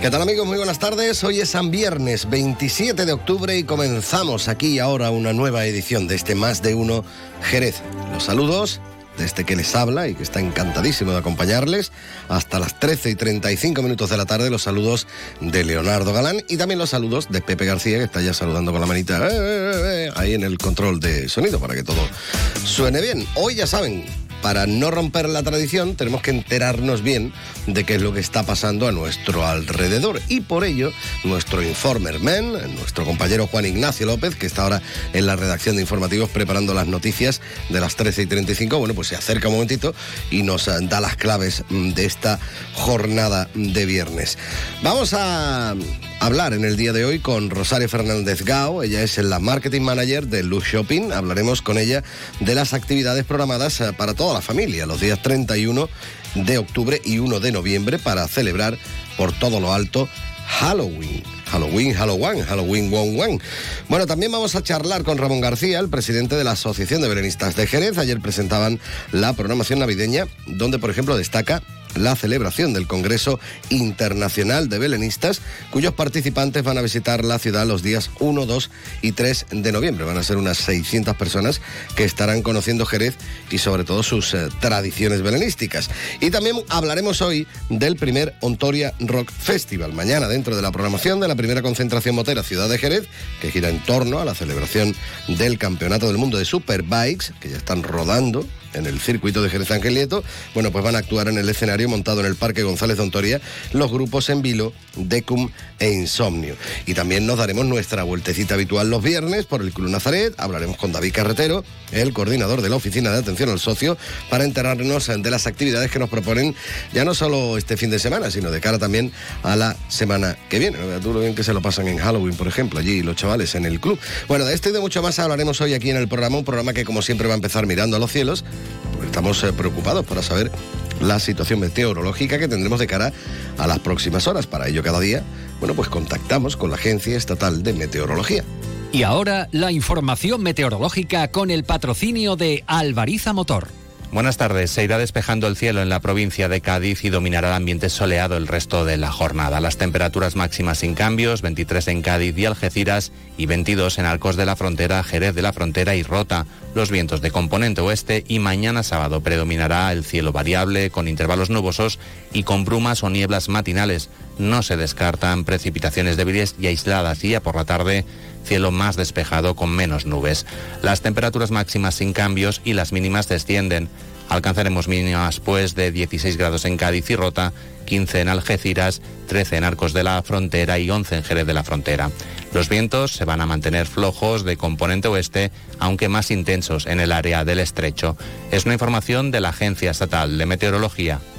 ¿Qué tal amigos? Muy buenas tardes. Hoy es San Viernes 27 de octubre y comenzamos aquí ahora una nueva edición de este Más de Uno Jerez. Los saludos de este que les habla y que está encantadísimo de acompañarles hasta las 13 y 35 minutos de la tarde. Los saludos de Leonardo Galán y también los saludos de Pepe García que está ya saludando con la manita eh, eh, eh, ahí en el control de sonido para que todo suene bien. Hoy ya saben, para no romper la tradición, tenemos que enterarnos bien de qué es lo que está pasando a nuestro alrededor. Y por ello, nuestro informer man, nuestro compañero Juan Ignacio López, que está ahora en la redacción de informativos preparando las noticias de las 13 y 35, bueno, pues se acerca un momentito y nos da las claves de esta jornada de viernes. Vamos a hablar en el día de hoy con Rosario Fernández Gao. Ella es la marketing manager de Luz Shopping. Hablaremos con ella de las actividades programadas eh, para toda la familia los días 31 de octubre y 1 de noviembre para celebrar por todo lo alto Halloween. Halloween, Halloween, Halloween, one, one. Bueno, también vamos a charlar con Ramón García, el presidente de la Asociación de Belenistas de Jerez. Ayer presentaban la programación navideña, donde, por ejemplo, destaca la celebración del Congreso Internacional de Belenistas, cuyos participantes van a visitar la ciudad los días 1, 2 y 3 de noviembre. Van a ser unas 600 personas que estarán conociendo Jerez y sobre todo sus eh, tradiciones belenísticas. Y también hablaremos hoy del primer Ontoria Rock Festival, mañana dentro de la programación de la primera concentración motera Ciudad de Jerez, que gira en torno a la celebración del Campeonato del Mundo de Superbikes, que ya están rodando en el circuito de Jerez Angelieto, bueno, pues van a actuar en el escenario montado en el Parque González de Ontoria los grupos En Vilo, Decum e Insomnio. Y también nos daremos nuestra vueltecita habitual los viernes por el Club Nazaret, hablaremos con David Carretero, el coordinador de la Oficina de Atención al Socio, para enterarnos de las actividades que nos proponen ya no solo este fin de semana, sino de cara también a la semana que viene. Tú lo bien que se lo pasan en Halloween, por ejemplo, allí los chavales en el club. Bueno, de esto y de mucho más hablaremos hoy aquí en el programa, un programa que como siempre va a empezar mirando a los cielos, estamos eh, preocupados para saber la situación meteorológica que tendremos de cara a las próximas horas. Para ello, cada día, bueno, pues contactamos con la Agencia Estatal de Meteorología. Y ahora la información meteorológica con el patrocinio de Alvariza Motor. Buenas tardes. Se irá despejando el cielo en la provincia de Cádiz y dominará el ambiente soleado el resto de la jornada. Las temperaturas máximas sin cambios, 23 en Cádiz y Algeciras y 22 en Arcos de la Frontera, Jerez de la Frontera y Rota. Los vientos de componente oeste y mañana sábado predominará el cielo variable con intervalos nubosos y con brumas o nieblas matinales. No se descartan precipitaciones débiles y aisladas y ya por la tarde cielo más despejado con menos nubes. Las temperaturas máximas sin cambios y las mínimas descienden. Alcanzaremos mínimas pues de 16 grados en Cádiz y Rota, 15 en Algeciras, 13 en Arcos de la Frontera y 11 en Jerez de la Frontera. Los vientos se van a mantener flojos de componente oeste, aunque más intensos en el área del estrecho. Es una información de la Agencia Estatal de Meteorología.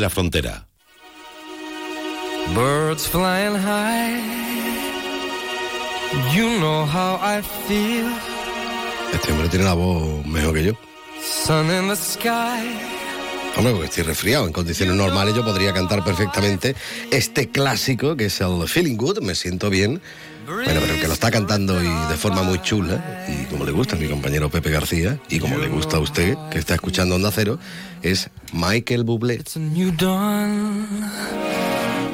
la Frontera. Birds flying high. You know how I feel. Este hombre tiene la voz mejor que yo. Sun in the sky. Hombre, porque estoy resfriado. En condiciones normales yo podría cantar perfectamente este clásico que es el Feeling Good, me siento bien. Bueno, pero el que lo está cantando y de forma muy chula, y como le gusta a mi compañero Pepe García, y como le gusta a usted, que está escuchando Onda Cero, es Michael Bublé. It's a new dawn.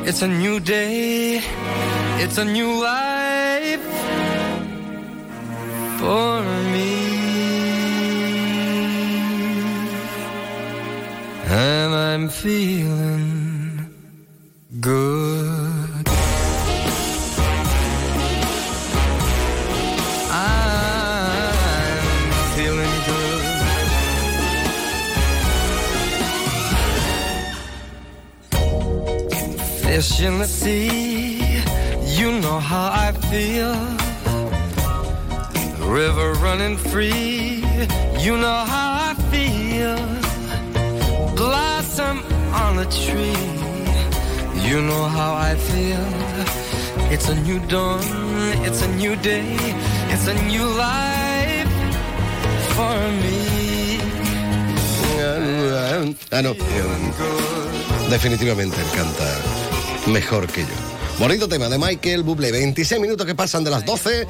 It's a new day. It's a new life for me. I'm feeling In the you know how I feel. River running free, you know how I feel. Blossom on a tree, you know how I feel. It's a new dawn, it's a new day, it's a new life for me. Ah, no. Definitivamente él canta mejor que yo. Bonito tema de Michael Bublé. 26 minutos que pasan de las 12.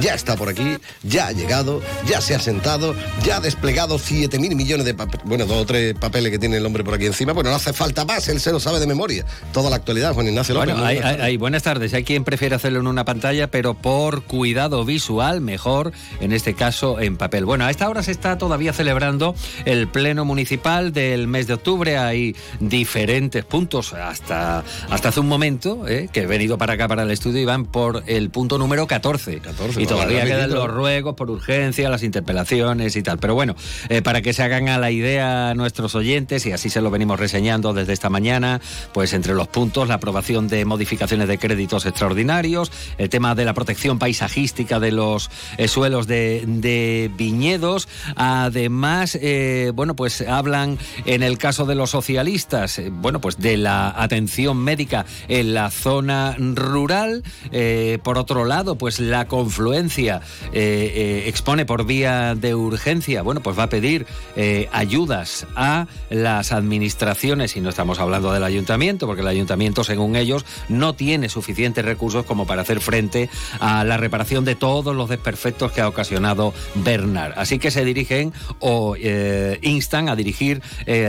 Ya está por aquí, ya ha llegado, ya se ha sentado, ya ha desplegado 7 mil millones de papeles. Bueno, dos o tres papeles que tiene el hombre por aquí encima. Bueno, no hace falta más, él se lo sabe de memoria. Toda la actualidad, Juan Ignacio López. Bueno, hay, hay- hay- buenas tardes. Hay quien prefiere hacerlo en una pantalla, pero por cuidado visual, mejor en este caso en papel. Bueno, a esta hora se está todavía celebrando el pleno municipal del mes de octubre. Hay diferentes puntos hasta, hasta hace un momento, eh, que he venido para acá, para el estudio, y van por el punto número 14. 14, y todavía quedan los ruegos por urgencia, las interpelaciones y tal. Pero bueno, eh, para que se hagan a la idea nuestros oyentes, y así se lo venimos reseñando desde esta mañana, pues entre los puntos, la aprobación de modificaciones de créditos extraordinarios, el tema de la protección paisajística de los eh, suelos de, de viñedos. Además, eh, bueno, pues hablan en el caso de los socialistas, bueno, pues de la atención médica en la zona rural. Por otro lado, pues la confluencia eh, eh, expone por vía de urgencia, bueno, pues va a pedir eh, ayudas a las administraciones, y no estamos hablando del ayuntamiento, porque el ayuntamiento, según ellos, no tiene suficientes recursos como para hacer frente a la reparación de todos los desperfectos que ha ocasionado Bernard. Así que se dirigen o instan a dirigir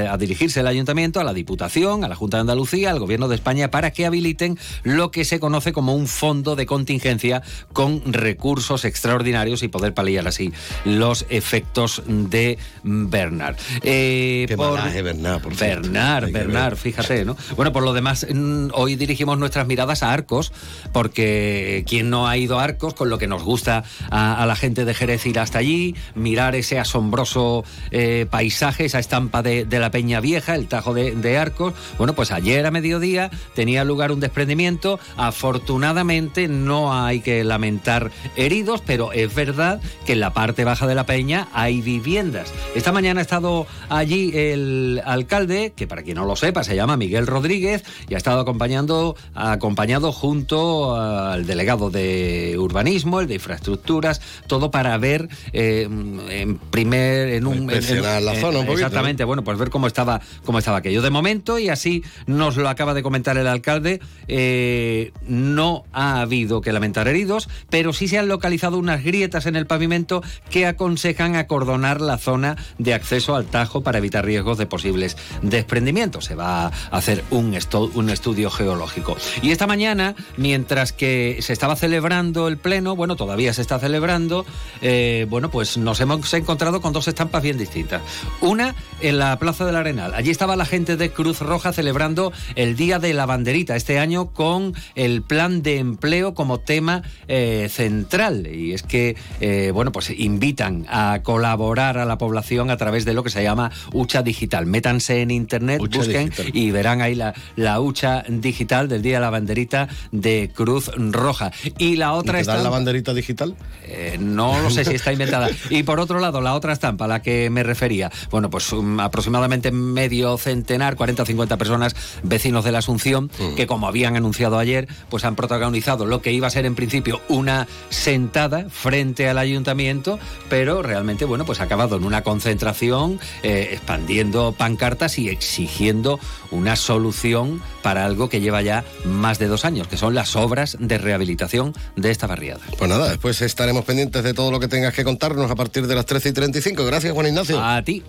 a dirigirse el ayuntamiento a la Diputación, a la Junta de Andalucía, al Gobierno de España para que habiliten lo que se conoce como un fondo de contingencia con recursos extraordinarios y poder paliar así los efectos de Bernard. Eh, Qué malaje, Bernard, por. Bernard, Bernard, fíjate, ¿no? Bueno, por lo demás, mm, hoy dirigimos nuestras miradas a Arcos, porque quien no ha ido a Arcos, con lo que nos gusta a, a la gente de Jerez ir hasta allí, mirar ese asombroso eh, paisaje, esa estampa de, de la Peña Vieja, el Tajo de, de Arcos. Bueno, pues ayer a mediodía tenía lugar un desprendimiento. Afortunadamente no hay que lamentar heridos, pero es verdad que en la parte baja de la Peña hay viviendas. Esta mañana ha estado allí el alcalde, que para quien no lo sepa se llama Miguel Rodríguez, y ha estado acompañando, acompañado junto al delegado de urbanismo, el de infraestructuras, todo para ver eh, en primer, en un Inspeccionar la zona un poquito, exactamente, bueno, pues ver cómo estaba, cómo estaba aquello. De momento, y así nos lo acaba de comentar el alcalde, eh, no ha habido que lamentar heridos, pero sí se han localizado unas grietas en el pavimento que aconsejan acordonar la zona de acceso al Tajo para evitar riesgos de posibles desprendimientos. Se va a hacer un, estu- un estudio geológico. Y esta mañana, mientras que se estaba celebrando el pleno, bueno, todavía se está celebrando, eh, bueno, pues nos hemos encontrado con dos estampas bien distintas. Una en la Plaza del Arenal. Allí estaba la gente de Cruz Roja celebrando el Día de la Banderita este año con el plan de empleo como tema eh, central. Y es que, eh, bueno, pues invitan a colaborar a la población a través de lo que se llama hucha digital. Métanse en internet, busquen digital. y verán ahí la, la hucha digital del Día de la Banderita de Cruz Roja. Y la ¿Y otra dan la banderita digital? eh, no lo sé si está inventada. Y por otro lado, la otra estampa a la que me refería, bueno, pues um, aproximadamente medio centenar, 40 o 50 personas, vecinos de la Asunción, que como habían anunciado ayer, pues han protagonizado lo que iba a ser en principio una sentada frente al ayuntamiento, pero realmente, bueno, pues ha acabado en una concentración, eh, expandiendo pancartas y exigiendo una solución para algo que lleva ya más de dos años, que son las obras de rehabilitación de esta barriada. Pues nada, después estaremos pendientes de todo lo que tengas que contarnos a partir de las 13 y 35. Gracias, Juan Ignacio. A ti.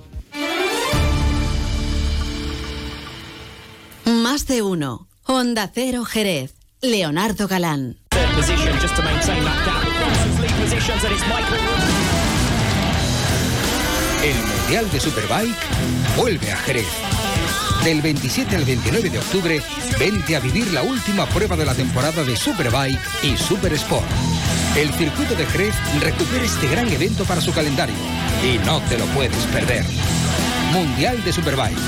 Más de uno. Onda Cero Jerez. Leonardo Galán. El Mundial de Superbike vuelve a Jerez. Del 27 al 29 de octubre, vente a vivir la última prueba de la temporada de Superbike y Super Sport. El circuito de Jerez recupera este gran evento para su calendario y no te lo puedes perder. Mundial de Superbike.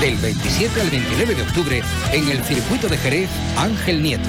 Del 27 al 29 de octubre en el circuito de Jerez Ángel Nieto.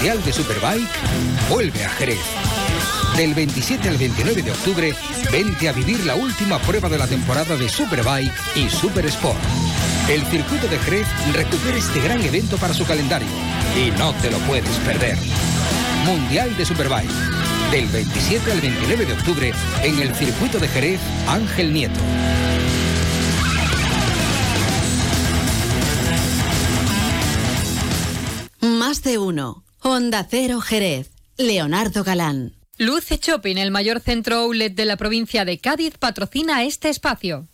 Mundial de Superbike vuelve a Jerez. Del 27 al 29 de octubre, vente a vivir la última prueba de la temporada de Superbike y Super Sport. El circuito de Jerez recupera este gran evento para su calendario y no te lo puedes perder. Mundial de Superbike. Del 27 al 29 de octubre en el circuito de Jerez Ángel Nieto. Más de uno. Honda Cero Jerez. Leonardo Galán. Luce Shopping, el mayor centro outlet de la provincia de Cádiz, patrocina este espacio.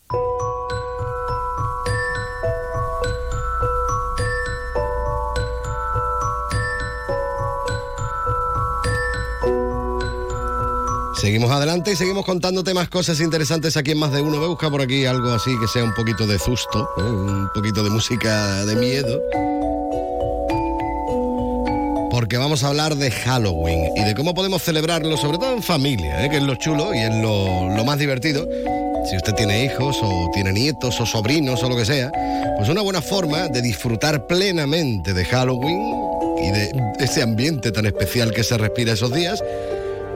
Seguimos adelante y seguimos contándote más cosas interesantes aquí en Más de Uno. Voy a buscar por aquí algo así que sea un poquito de susto, ¿no? un poquito de música de miedo. Porque vamos a hablar de Halloween y de cómo podemos celebrarlo, sobre todo en familia, ¿eh? que es lo chulo y es lo, lo más divertido. Si usted tiene hijos o tiene nietos o sobrinos o lo que sea, pues una buena forma de disfrutar plenamente de Halloween y de ese ambiente tan especial que se respira esos días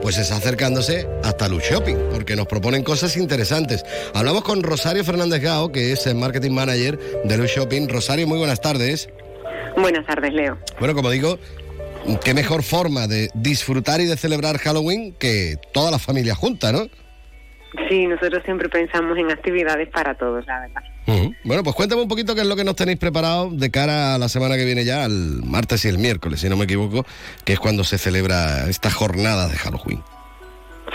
pues es acercándose hasta Luz Shopping, porque nos proponen cosas interesantes. Hablamos con Rosario Fernández Gao, que es el marketing manager de Luz Shopping. Rosario, muy buenas tardes. Buenas tardes, Leo. Bueno, como digo, qué mejor forma de disfrutar y de celebrar Halloween que toda la familia junta, ¿no? Sí, nosotros siempre pensamos en actividades para todos, la verdad. Bueno, pues cuéntame un poquito qué es lo que nos tenéis preparado de cara a la semana que viene ya, al martes y el miércoles, si no me equivoco, que es cuando se celebra esta jornada de Halloween.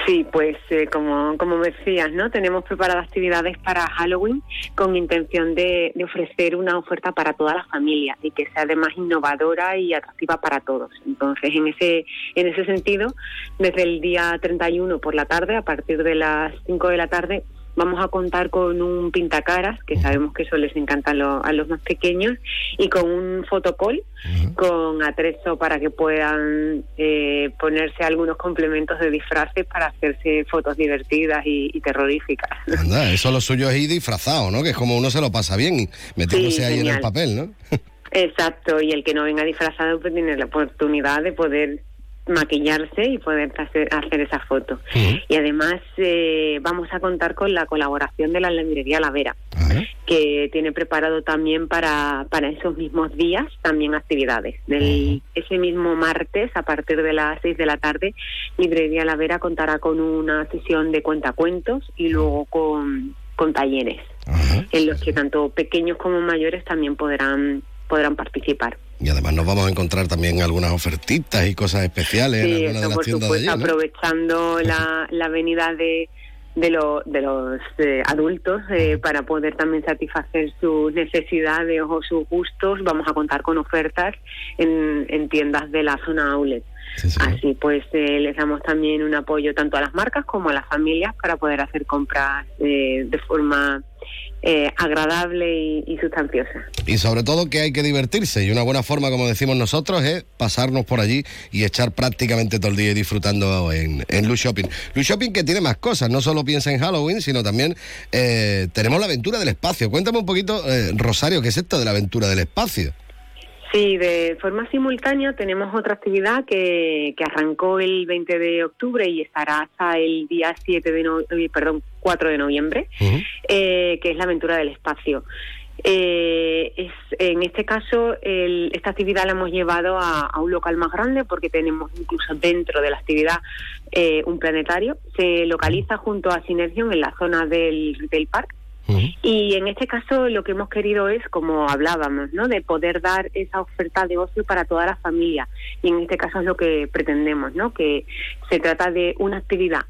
Sí, pues eh, como, como decías, ¿no? Tenemos preparadas actividades para Halloween con intención de, de ofrecer una oferta para toda la familia y que sea además innovadora y atractiva para todos. Entonces, en ese, en ese sentido, desde el día 31 por la tarde, a partir de las 5 de la tarde, vamos a contar con un pintacaras, que sabemos que eso les encanta a, lo- a los más pequeños, y con un fotocall, con atrezo para que puedan eh, ponerse algunos complementos de disfraces para hacerse fotos divertidas y, y terroríficas. Anda, eso lo suyo es ir disfrazado, ¿no? Que es como uno se lo pasa bien metiéndose Sí, ahí en el papel, ¿no? Exacto, y el que no venga disfrazado pues tiene la oportunidad de poder maquillarse y poder hacer, hacer esa foto. Y además eh, vamos a contar con la colaboración de la librería La Vera, que tiene preparado también para, para esos mismos días también actividades. Del, ese mismo martes, a partir de las 6 de la tarde, Librería La Vera contará con una sesión de cuentacuentos y luego con, con talleres, en los que tanto pequeños como mayores también podrán, podrán participar. Y además nos vamos a encontrar también algunas ofertitas y cosas especiales Sí, en algunas eso de las por tiendas de supuesto, allí, ¿no? aprovechando la, la venida de, de, lo- de los eh, adultos eh, para poder también satisfacer sus necesidades o sus gustos, vamos a contar con ofertas en, en tiendas de la zona outlet. Así pues, eh, les damos también un apoyo tanto a las marcas como a las familias para poder hacer compras eh, de forma eh, agradable y, sustanciosa. Y sobre todo que hay que divertirse. Y una buena forma, como decimos nosotros, es pasarnos por allí y echar prácticamente todo el día disfrutando en, en Luz Shopping. Luz Shopping que tiene más cosas, no solo piensa en Halloween, sino también eh, tenemos la aventura del espacio. Cuéntame un poquito, eh, Rosario, ¿qué es esto de la aventura del espacio? Sí, de forma simultánea tenemos otra actividad que, que arrancó el 20 de octubre y estará hasta el día 7 de no- eh, perdón, 4 de noviembre, eh, que es la aventura del espacio. Eh, es, en este caso, el- esta actividad la hemos llevado a, a un local más grande porque tenemos incluso dentro de la actividad eh, un planetario. Se localiza junto a Sinergion en la zona del Y en este caso lo que hemos querido es, como hablábamos, ¿no? de poder dar esa oferta de ocio para toda la familia. Y en este caso es lo que pretendemos, ¿no? que se trata de una actividad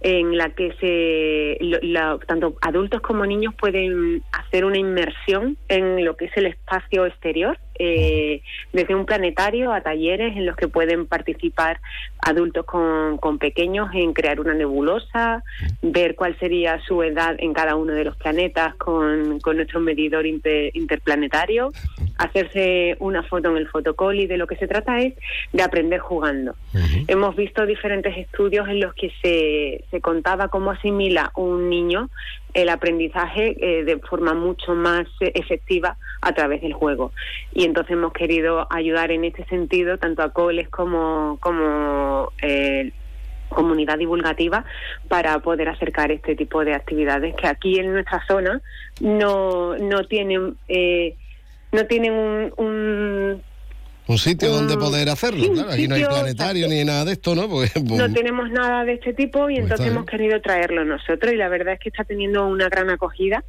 en la que se lo- tanto adultos como niños pueden hacer una inmersión en lo que es el espacio exterior, eh, desde un planetario a talleres en los que pueden participar adultos con, con pequeños en crear una nebulosa, ver cuál sería su edad en cada uno de los planetas con, con nuestro medidor inter- interplanetario, hacerse una foto en el fotocall y de lo que se trata es de aprender jugando. Hemos visto diferentes estudios en los que se, se contaba cómo asimila un niño el aprendizaje eh, de forma mucho más eh, efectiva a través del juego. Y entonces hemos querido ayudar en este sentido tanto a coles como, como eh, comunidad divulgativa para poder acercar este tipo de actividades que aquí en nuestra zona no, no tienen eh, no tienen un, un- Un sitio donde Mm, poder hacerlo, claro. Aquí no hay planetario ni nada de esto, ¿no? Porque, no tenemos nada de este tipo y Pues entonces hemos querido traerlo nosotros y la verdad es que está teniendo una gran acogida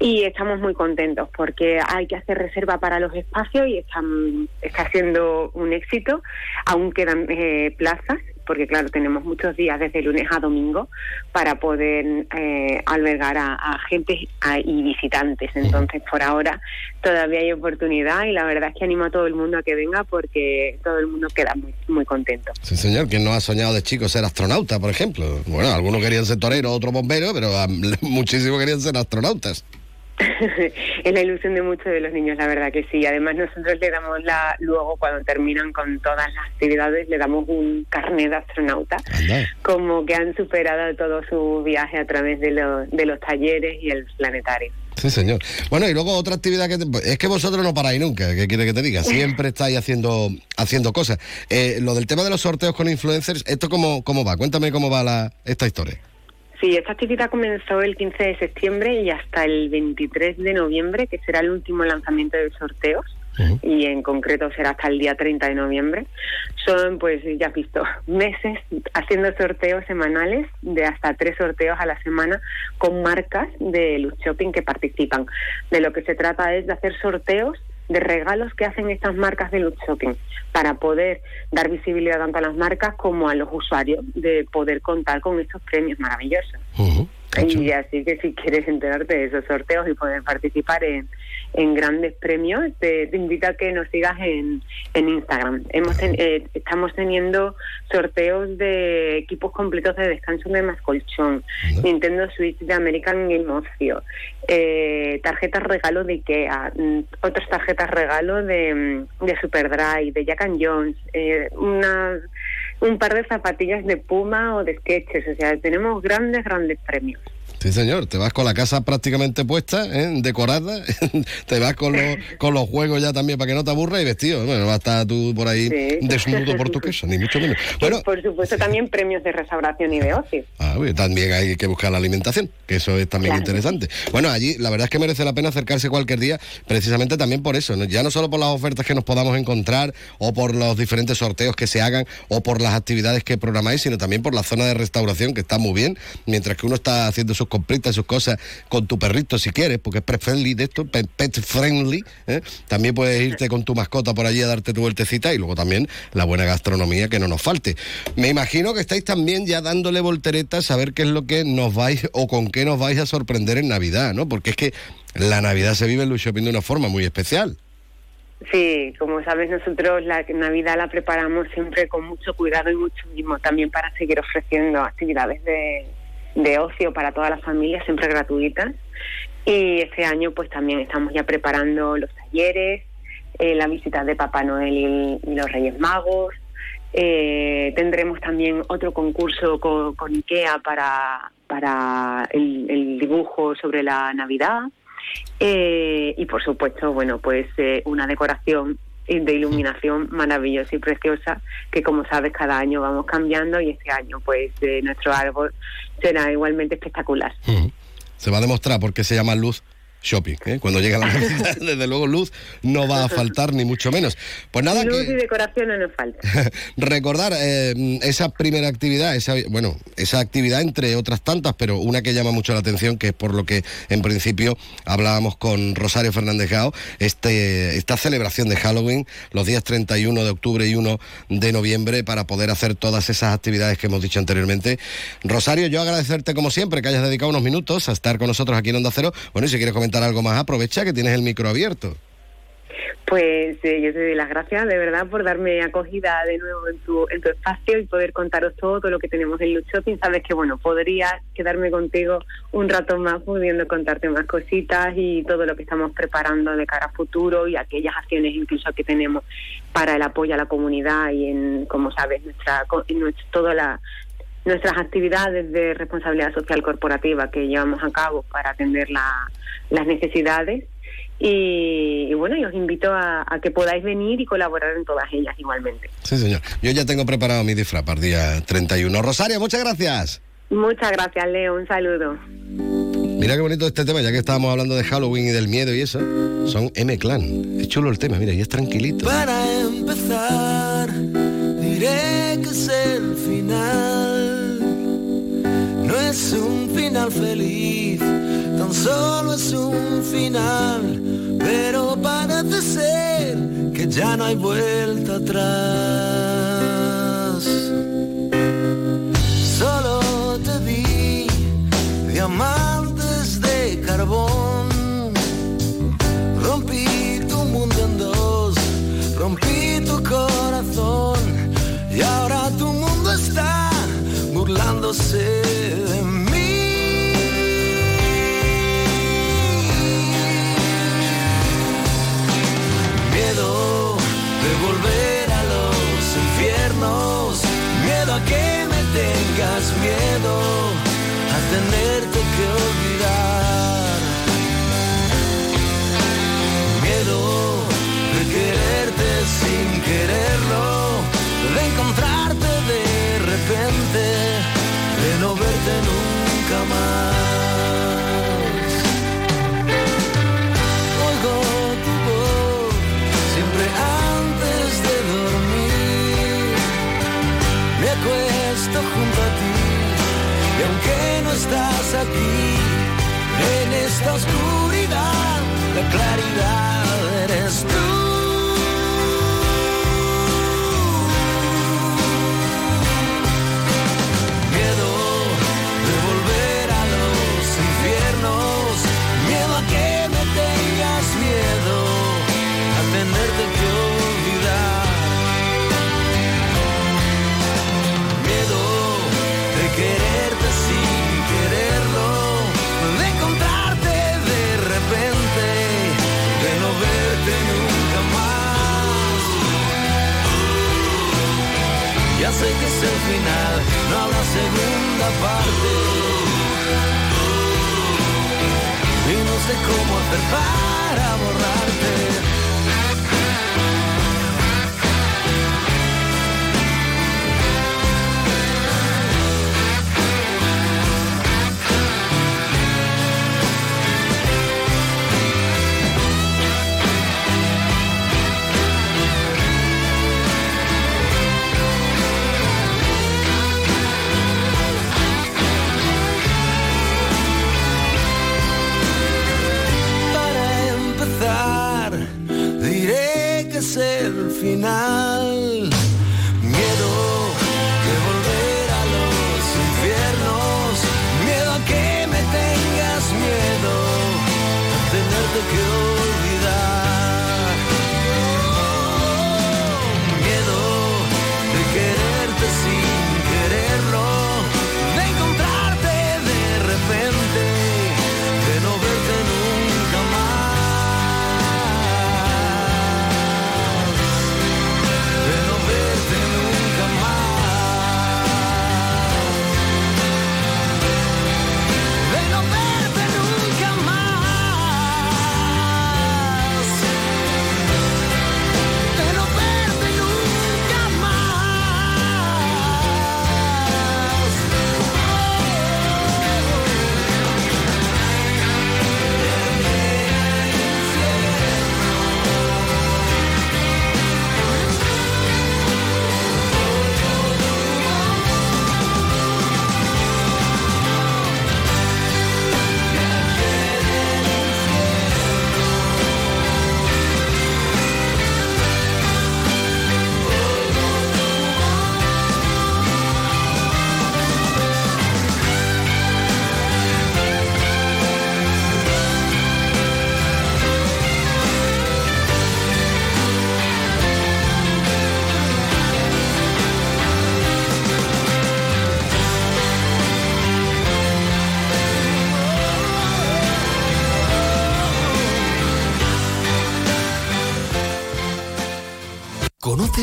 y estamos muy contentos porque hay que hacer reserva para los espacios y están, está siendo un éxito. Aún quedan eh, plazas porque claro, tenemos muchos días desde lunes a domingo para poder eh, albergar a, a gente a- y visitantes. Entonces, por ahora todavía hay oportunidad y la verdad es que animo a todo el mundo a que venga porque todo el mundo queda muy, muy contento. Sí, señor, ¿quién no ha soñado de chico ser astronauta, por ejemplo? Bueno, algunos querían ser toreros, otros bomberos, pero muchísimos querían ser astronautas. es la ilusión de muchos de los niños, la verdad que sí. Además, nosotros le damos la, luego cuando terminan con todas las actividades, le damos un carnet de astronauta, como que han superado todo su viaje a través de los, de los talleres y el planetario. Sí, señor. Bueno, y luego otra actividad que... te- Es que vosotros no paráis nunca, ¿qué quiere que te diga? Siempre estáis haciendo haciendo cosas. Eh, lo del tema de los sorteos con influencers, ¿esto cómo, cómo va? Cuéntame cómo va la, esta historia. Sí, esta actividad comenzó el 15 de septiembre y hasta el 23 de noviembre, que será el último lanzamiento de sorteos. Y en concreto será hasta el día 30 de noviembre. Son, pues ya has visto, meses haciendo sorteos semanales de hasta tres sorteos a la semana con marcas de Luz Shopping que participan. De lo que se trata es de hacer sorteos de regalos que hacen estas marcas de Luz Shopping para poder dar visibilidad tanto a las marcas como a los usuarios de poder contar con estos premios maravillosos. Y así que si quieres enterarte de esos sorteos y poder participar en, en grandes premios, te, te invito a que nos sigas en, en Instagram. Hemos ten- eh, estamos teniendo sorteos de equipos completos de descanso de más colchón, Nintendo Switch de American Game Ocio, eh, tarjetas regalo de Ikea, mm, otras tarjetas regalo de, mm, de Superdrive, de Jack and Jones, eh, una, un par de zapatillas de Puma o de Sketches. O sea, tenemos grandes, grandes premios. Sí, señor, te vas con la casa prácticamente puesta, ¿eh? decorada, te vas con los, con los juegos ya también para que no te aburras y vestido. Bueno, no vas a estar tú por ahí Sí. desnudo por tu casa, ni mucho menos. Bueno, Y por supuesto también premios de restauración y de ocio. Ah, también hay que buscar la alimentación, que eso es también Claro. interesante. Bueno, allí la verdad es que merece la pena acercarse cualquier día, precisamente también por eso, ¿no? ya no solo por las ofertas que nos podamos encontrar o por los diferentes sorteos que se hagan o por las actividades que programáis, sino también por la zona de restauración que está muy bien, mientras que uno está haciendo sus compritas, sus cosas con tu perrito si quieres, porque es pet friendly de esto, pet, pet friendly, ¿eh? también puedes irte con tu mascota por allí a darte tu vueltecita y luego también la buena gastronomía que no nos falte. Me imagino que estáis también ya dándole volteretas a ver qué es lo que nos vais o con qué nos vais a sorprender en Navidad, ¿no? Porque es que la Navidad se vive en Luz Shopping de una forma muy especial. Sí, como sabes, nosotros la Navidad la preparamos siempre con mucho cuidado y mucho mimo, también para seguir ofreciendo actividades de, de ocio para todas las familias, siempre gratuitas. Y este año pues también estamos ya preparando los talleres, eh, la visita de Papá Noel y, los Reyes Magos. Eh, tendremos también otro concurso con, IKEA para, para el, dibujo sobre la Navidad. Eh, y por supuesto, bueno, pues una decoración de iluminación maravillosa y preciosa que como sabes cada año vamos cambiando y este año pues eh, nuestro árbol será igualmente espectacular. Se va a demostrar por qué se llama Luz shopping. ¿eh? Cuando llega la Navidad, desde luego luz no va a faltar ni mucho menos. Pues nada, Luz que y decoración no nos falta. recordar eh, esa primera actividad, esa, bueno, esa actividad entre otras tantas, pero una que llama mucho la atención, que es por lo que en principio hablábamos con Rosario Fernández Gao, este, esta celebración de Halloween, los días 31 de octubre y 1 de noviembre, para poder hacer todas esas actividades que hemos dicho anteriormente. Rosario, yo agradecerte como siempre que hayas dedicado unos minutos a estar con nosotros aquí en Onda Cero. Bueno, y si quieres comentar algo más, aprovecha que tienes el micro abierto. Pues eh, yo te doy las gracias de verdad por darme acogida de nuevo en tu, en tu espacio y poder contaros todo, todo lo que tenemos en Loot Shopping. Sabes que, bueno, podría quedarme contigo un rato más pudiendo contarte más cositas y todo lo que estamos preparando de cara a futuro y aquellas acciones incluso que tenemos para el apoyo a la comunidad y en, como sabes, nuestra, en toda la, nuestras actividades de responsabilidad social corporativa que llevamos a cabo para atender la- las necesidades. Y, y bueno, y os invito a, a que podáis venir y colaborar en todas ellas igualmente. Sí, señor. Yo ya tengo preparado mi disfraz para el día 31. Rosario, muchas gracias. Muchas gracias, Leo. Un saludo. Mira qué bonito este tema, ya que estábamos hablando de Halloween y del miedo y eso. Son M-Clan. Es chulo el tema, mira, y es tranquilito. Para empezar, diré que es el final. No es un final feliz, tan solo es un final. Pero parece ser que ya no hay vuelta atrás. Solo te vi diamantes de carbón. Rompí tu mundo en dos, rompí tu corazón y ahora tu mundo está burlándose miedo a tenerte que olvidar. Miedo de quererte sin quererlo, de encontrarte de repente, de no verte nunca más. Oigo tu voz siempre antes de dormir, me acuesto junto estás aquí, en esta oscuridad, la claridad eres tú. Sé que es el final, no habrá segunda parte. Y no sé cómo hacer para borrarte.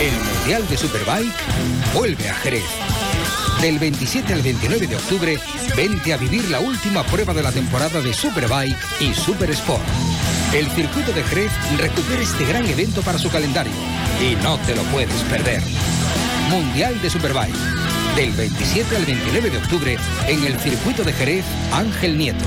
El Mundial de Superbike vuelve a Jerez. Del 27 al 29 de octubre, vente a vivir la última prueba de la temporada de Superbike y Super Sport. El circuito de Jerez recupera este gran evento para su calendario y no te lo puedes perder. Mundial de Superbike. Del 27 al 29 de octubre en el circuito de Jerez Ángel Nieto.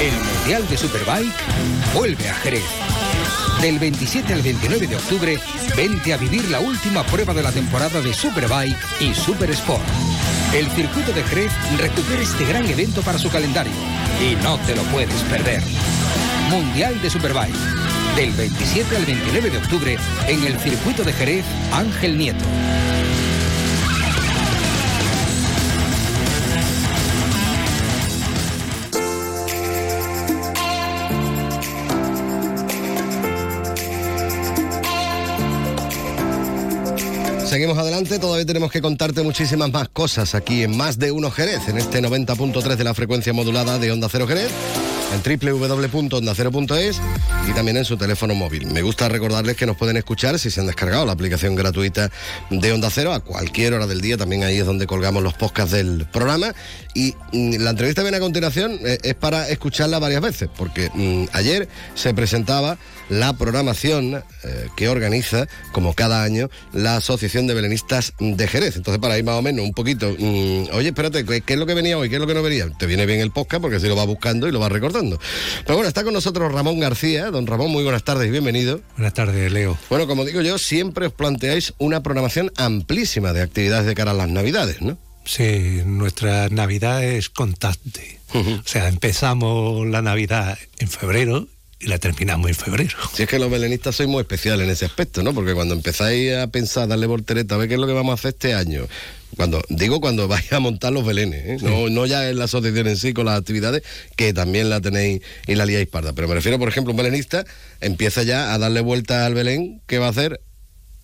El Mundial de Superbike vuelve a Jerez. Del 27 al 29 de octubre, vente a vivir la última prueba de la temporada de Superbike y Super Sport. El circuito de Jerez recupera este gran evento para su calendario y no te lo puedes perder. Mundial de Superbike. Del 27 al 29 de octubre en el circuito de Jerez Ángel Nieto. Seguimos adelante, todavía tenemos que contarte muchísimas más cosas aquí en Más de Uno Jerez, en este 90.3 de la frecuencia modulada de Onda Cero Jerez en www.ondacero.es y también en su teléfono móvil. Me gusta recordarles que nos pueden escuchar si se han descargado la aplicación gratuita de Onda Cero a cualquier hora del día. También ahí es donde colgamos los podcasts del programa. Y mm, la entrevista viene a continuación eh, es para escucharla varias veces, porque mm, ayer se presentaba la programación eh, que organiza, como cada año, la Asociación de Belenistas de Jerez. Entonces, para ir más o menos un poquito, mm, oye, espérate, ¿qué, ¿qué es lo que venía hoy? ¿Qué es lo que no venía? Te viene bien el podcast porque así lo vas buscando y lo vas recordando. Pero bueno, está con nosotros Ramón García. Don Ramón, muy buenas tardes y bienvenido. Buenas tardes, Leo. Bueno, como digo yo, siempre os planteáis una programación amplísima de actividades de cara a las Navidades, ¿no? Sí, nuestra Navidad es constante. O sea, empezamos la Navidad en febrero y la terminamos en febrero. Si es que los belenistas sois muy especiales en ese aspecto, ¿no? Porque cuando empezáis a pensar, darle voltereta, a ver qué es lo que vamos a hacer este año. Cuando digo cuando vais a montar los belenes, ¿eh? no, no ya en la asociación en sí con las actividades, que también la tenéis y la liáis parda. Pero me refiero, por ejemplo, un belenista empieza ya a darle vuelta al Belén que va a hacer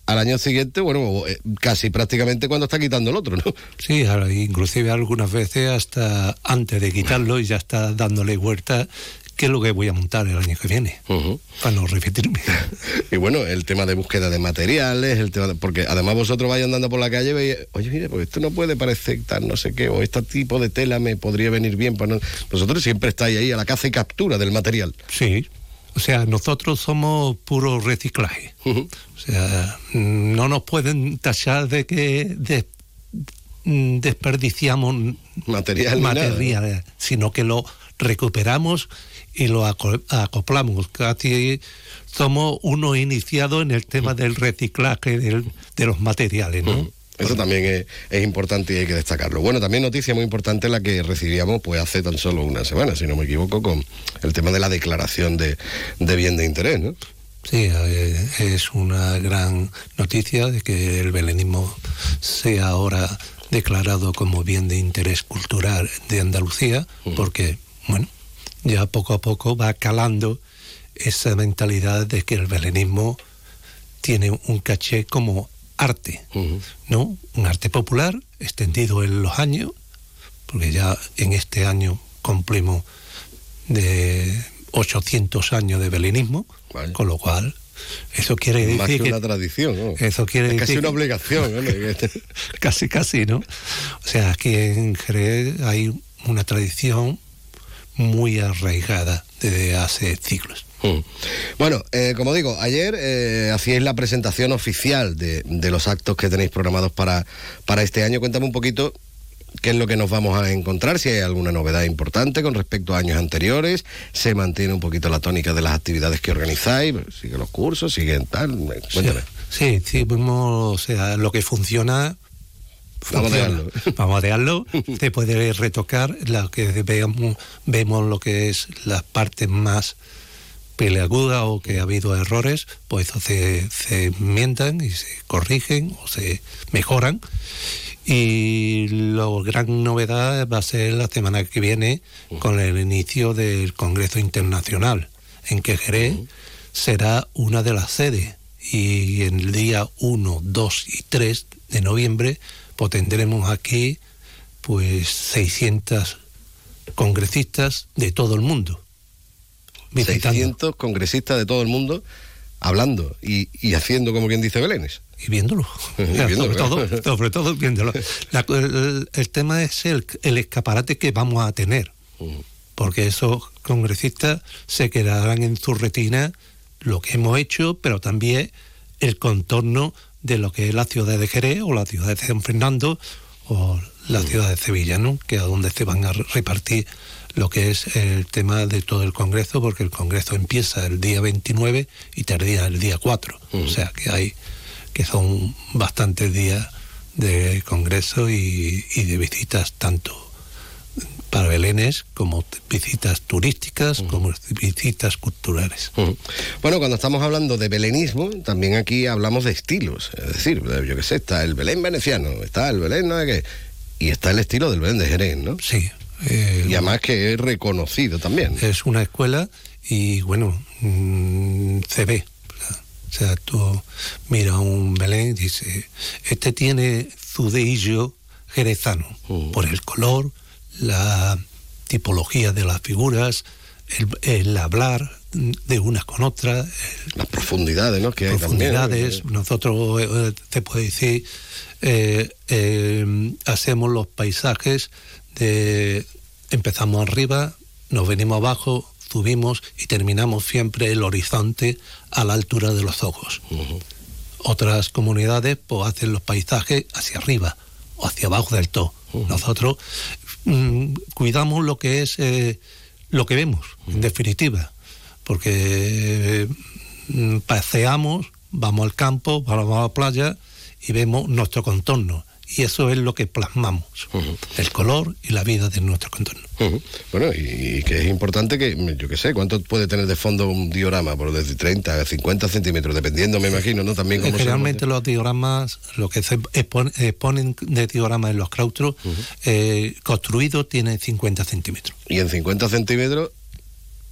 al año siguiente, bueno, eh, casi prácticamente cuando está quitando el otro, ¿no? Sí, inclusive algunas veces hasta antes de quitarlo y ya está dándole vuelta qué es lo que voy a montar el año que viene, para no repetirme. y bueno, el tema de búsqueda de materiales, el tema de- porque además vosotros vais andando por la calle y veis, oye, mire, pues esto no puede parecer tal, no sé qué, o este tipo de tela me podría venir bien. Para no... Vosotros siempre estáis ahí a la caza y captura del material. Sí, o sea, nosotros somos puro reciclaje. O sea, no nos pueden tachar de que de- mm, desperdiciamos Material nada. material, sino que lo recuperamos y lo aco- acoplamos. Casi somos uno iniciado en el tema del reciclaje del- de los materiales, ¿no? Eso también es, es importante y hay que destacarlo. Bueno, también noticia muy importante la que recibíamos pues hace tan solo una semana, si no me equivoco, con el tema de la declaración de, de bien de interés, ¿no? Sí, es una gran noticia de que el belenismo sea ahora declarado como bien de interés cultural de Andalucía, porque, bueno, ya poco a poco va calando esa mentalidad de que el belenismo tiene un caché como arte, ¿no? Un arte popular extendido en los años, porque ya en este año cumplimos de 800 años de belenismo, con lo cual eso quiere decir Más que, una tradición, ¿no? Eso quiere es decir casi una obligación, ¿no? casi, casi, ¿no? O sea, aquí en Jerez hay una tradición muy arraigada desde hace siglos. Mm. Bueno, eh, como digo, ayer eh, hacíais la presentación oficial de, de, los actos que tenéis programados para, para este año. Cuéntame un poquito qué es lo que nos vamos a encontrar, si hay alguna novedad importante con respecto a años anteriores, se mantiene un poquito la tónica de las actividades que organizáis, siguen los cursos, siguen tal, cuéntame. Sí, sí, sí vemos, o sea, lo que funciona Vamos a dejarlo. Vamos a dejarlo. Se puede retocar lo que veamos, vemos lo que es las partes más peleagudas o que ha habido errores, pues eso se, se enmiendan y se corrigen o se mejoran. Y la gran novedad va a ser la semana que viene con el inicio del Congreso Internacional, en que Jerez será una de las sedes. Y el día 1, 2 y 3 de noviembre pues tendremos aquí pues 600 congresistas de todo el mundo. Visitando. 600 congresistas de todo el mundo hablando y, y haciendo como quien dice Belénes. Y viéndolo. y viéndolo sobre, todo, sobre todo viéndolo. La, el, el, tema es el, el, escaparate que vamos a tener. Porque esos congresistas se quedarán en su retina lo que hemos hecho, pero también el contorno de lo que es la ciudad de Jerez o la ciudad de San Fernando o la ciudad de Sevilla, ¿no? Que a donde se van a repartir lo que es el tema de todo el Congreso, porque el Congreso empieza el día 29 y termina el día 4. Uh -huh. O sea que hay que son bastantes días de Congreso y, y de visitas tanto para Belénes como visitas turísticas, uh -huh. como visitas culturales. Uh -huh. Bueno, cuando estamos hablando de belenismo, también aquí hablamos de estilos. Es decir, yo qué sé, está el Belén veneciano, está el Belén no sé qué, y está el estilo del Belén de Jerez, ¿no? Sí. Eh, y además que es reconocido también. Es una escuela y, bueno, mmm, se ve. O sea, tú mira un Belén y dice, este tiene su deillo jerezano, uh -huh. por el color, la tipología de las figuras, el, el hablar de unas con otras. Las profundidades, ¿no? Que profundidades. Hay también. Nosotros, eh, te puedo decir, eh, eh, hacemos los paisajes de... Empezamos arriba, nos venimos abajo, subimos y terminamos siempre el horizonte a la altura de los ojos. Uh -huh. Otras comunidades pues hacen los paisajes hacia arriba o hacia abajo del todo. Uh -huh. Nosotros mm, cuidamos lo que es eh, lo que vemos, en definitiva, porque mm, paseamos, vamos al campo, vamos a la playa y vemos nuestro contorno y eso es lo que plasmamos, uh -huh. el color y la vida de nuestro contorno. Uh -huh. Bueno, y, y, que es importante que, yo qué sé, ¿cuánto puede tener de fondo un diorama? Por desde 30 a 50 centímetros, dependiendo, me imagino, ¿no? También como Generalmente los dioramas, lo que se exponen de diorama en los claustros, uh -huh. eh, construidos tienen 50 centímetros. Y en 50 centímetros,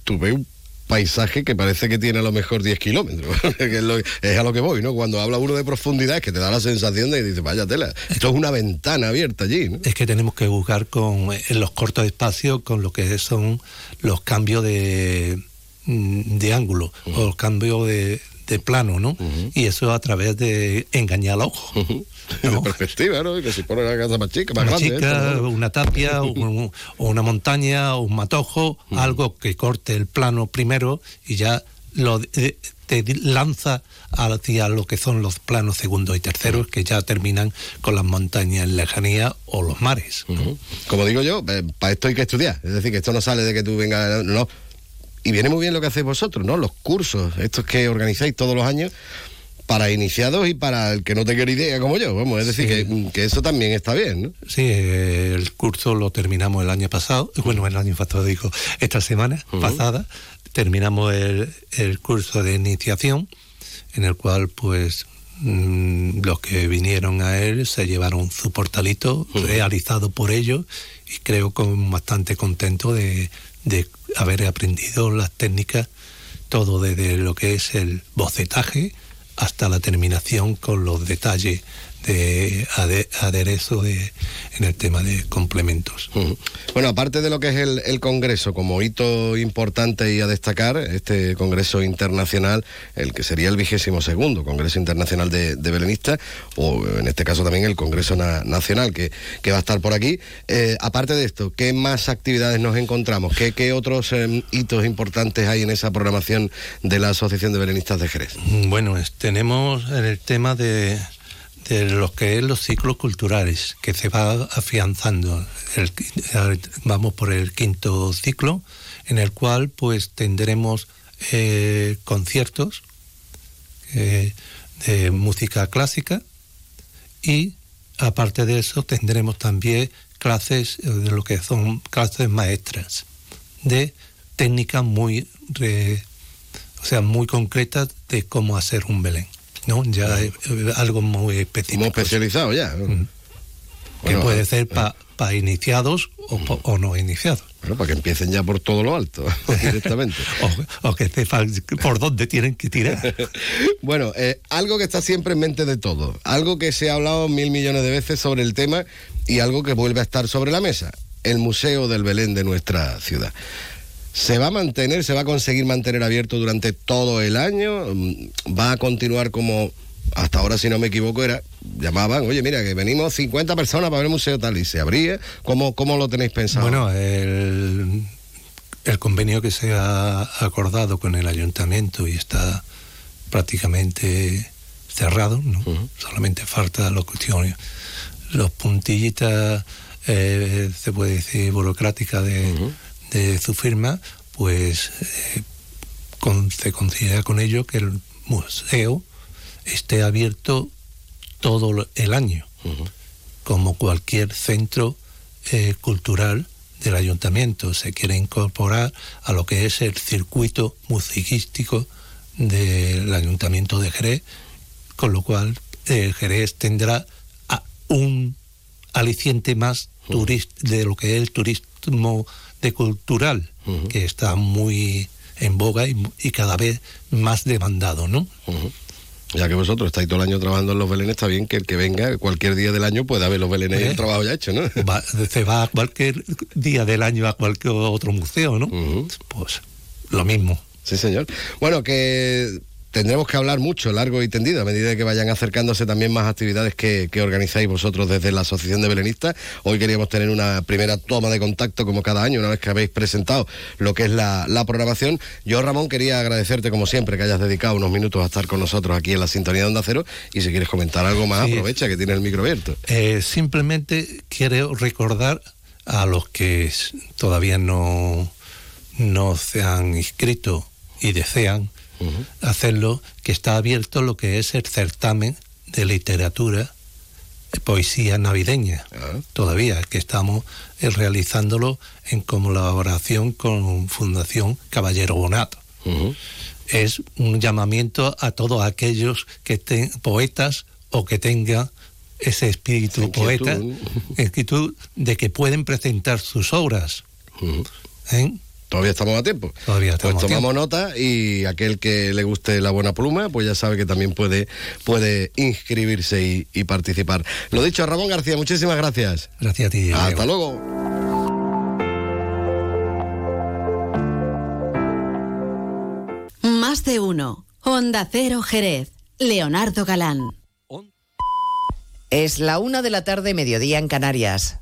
tú ves un paisaje que parece que tiene a lo mejor 10 kilómetros, que es, lo, es, a lo que voy, ¿no? Cuando habla uno de profundidad, es que te da la sensación de que dices, vaya tela, esto es una ventana abierta allí, ¿no? Es que tenemos que buscar con, en los cortos espacios con lo que son los cambios de, mm, de ángulo uh -huh. o los cambios de, de plano, ¿no? Uh -huh. Y eso a través de engañar al ojo. Uh -huh. ¿No? De perspectiva, ¿no? Que si pone la casa más chica, más una grande. Chica, esto, ¿no? Una tapia, un, o una montaña, o un matojo, -huh. algo que corte el plano primero y ya lo eh, te lanza hacia lo que son los planos segundos y terceros que ya terminan con las montañas en lejanía o los mares. Uh -huh. Como digo yo, eh, para esto hay que estudiar. Es decir, que esto no sale de que tú vengas, no. Y viene muy bien lo que hacéis vosotros, ¿no? Los cursos, estos que organizáis todos los años para iniciados y para el que no tenga idea como yo, vamos, es decir, sí. que, que, eso también está bien, ¿no? Sí, el curso lo terminamos el año pasado, bueno, el año pasado digo, esta semana uh -huh. pasada, terminamos el, el curso de iniciación, en el cual pues mm, los que vinieron a él se llevaron su portalito realizado por ellos y creo con bastante contento de, de haber aprendido las técnicas, todo desde lo que es el bocetaje hasta la terminación con los detalles de aderezo de, en el tema de complementos. Bueno, aparte de lo que es el, Congreso como hito importante y a destacar, este Congreso Internacional, el que sería el vigésimo segundo Congreso Internacional de, Belenistas, o en este caso también el Congreso Nacional que, que, va a estar por aquí. Eh, aparte de esto, ¿qué más actividades nos encontramos? ¿Qué, qué otros em, hitos importantes hay en esa programación de la Asociación de Belenistas de Jerez? Bueno, tenemos el tema de de lo que es los ciclos culturales, que se va afianzando. vamos por el quinto ciclo, en el cual pues tendremos eh, conciertos eh, de música clásica y aparte de eso tendremos también clases eh, de lo que son clases maestras de técnicas muy o sea muy concretas de cómo hacer un Belén. ¿No? Ya algo muy específico. Muy especializado ya. que puede ser para iniciados o, no iniciados. Bueno, para que empiecen ya por todo lo alto, directamente. o, que sepan por dónde tienen que tirar. bueno, eh, algo que está siempre en mente de todo, algo que se ha hablado mil millones de veces sobre el tema y algo que vuelve a estar sobre la mesa, el Museo del Belén de nuestra ciudad. ¿Se va a mantener, se va a conseguir mantener abierto durante todo el año? Mm, ¿Va a continuar como hasta ahora, si no me equivoco, era llamaban, oye, mira, que venimos 50 personas para ver el museo tal y se abría? ¿Cómo, cómo lo tenéis pensado? Bueno, el, el convenio que se ha acordado con el ayuntamiento y está prácticamente cerrado, ¿no? solamente falta la cuestión, los puntillitas, eh, se puede decir, burocrática de de su firma, pues eh, se considera con ello que el museo esté abierto todo el año, como cualquier centro eh, cultural del ayuntamiento. Se quiere incorporar a lo que es el circuito musiquístico del ayuntamiento de Jerez, con lo cual eh, Jerez tendrá un aliciente más de lo que es el turismo de cultural, que está muy en boga y, cada vez más demandado, ¿no? Ya que vosotros estáis todo el año trabajando en los belenes, está bien que el que venga cualquier día del año pueda ver los belenes y el trabajo ya hecho, ¿no? se va a cualquier día del año a cualquier otro museo, ¿no? Pues lo mismo. Sí, señor. Bueno, que tendremos que hablar mucho, largo y tendido, a medida que vayan acercándose también más actividades que, organizáis vosotros desde la Asociación de Belenistas. Hoy queríamos tener una primera toma de contacto, como cada año, una vez que habéis presentado lo que es la, programación. Yo, Ramón, quería agradecerte, como siempre, que hayas dedicado unos minutos a estar con nosotros aquí en la sintonía de Onda Cero. Y si quieres comentar algo más, aprovecha que tiene el micro abierto. Eh, simplemente quiero recordar a los que todavía no, no se han inscrito y desean hacerlo, que está abierto lo que es el certamen de literatura, poesía navideña, ah. todavía, que estamos eh, realizándolo en colaboración con Fundación Caballero Bonato. Es un llamamiento a todos aquellos que estén poetas o que tengan ese espíritu poeta, espíritu de que pueden presentar sus obras. Todavía estamos a tiempo. Todavía pues estamos tomamos nota y aquel que le guste la buena pluma, pues ya sabe que también puede, puede inscribirse y, participar. Lo dicho, Ramón García, muchísimas gracias. Gracias a ti. Hasta luego. Más de uno. Honda Cero Jerez. Leonardo Galán. Es la una de la tarde, mediodía en Canarias.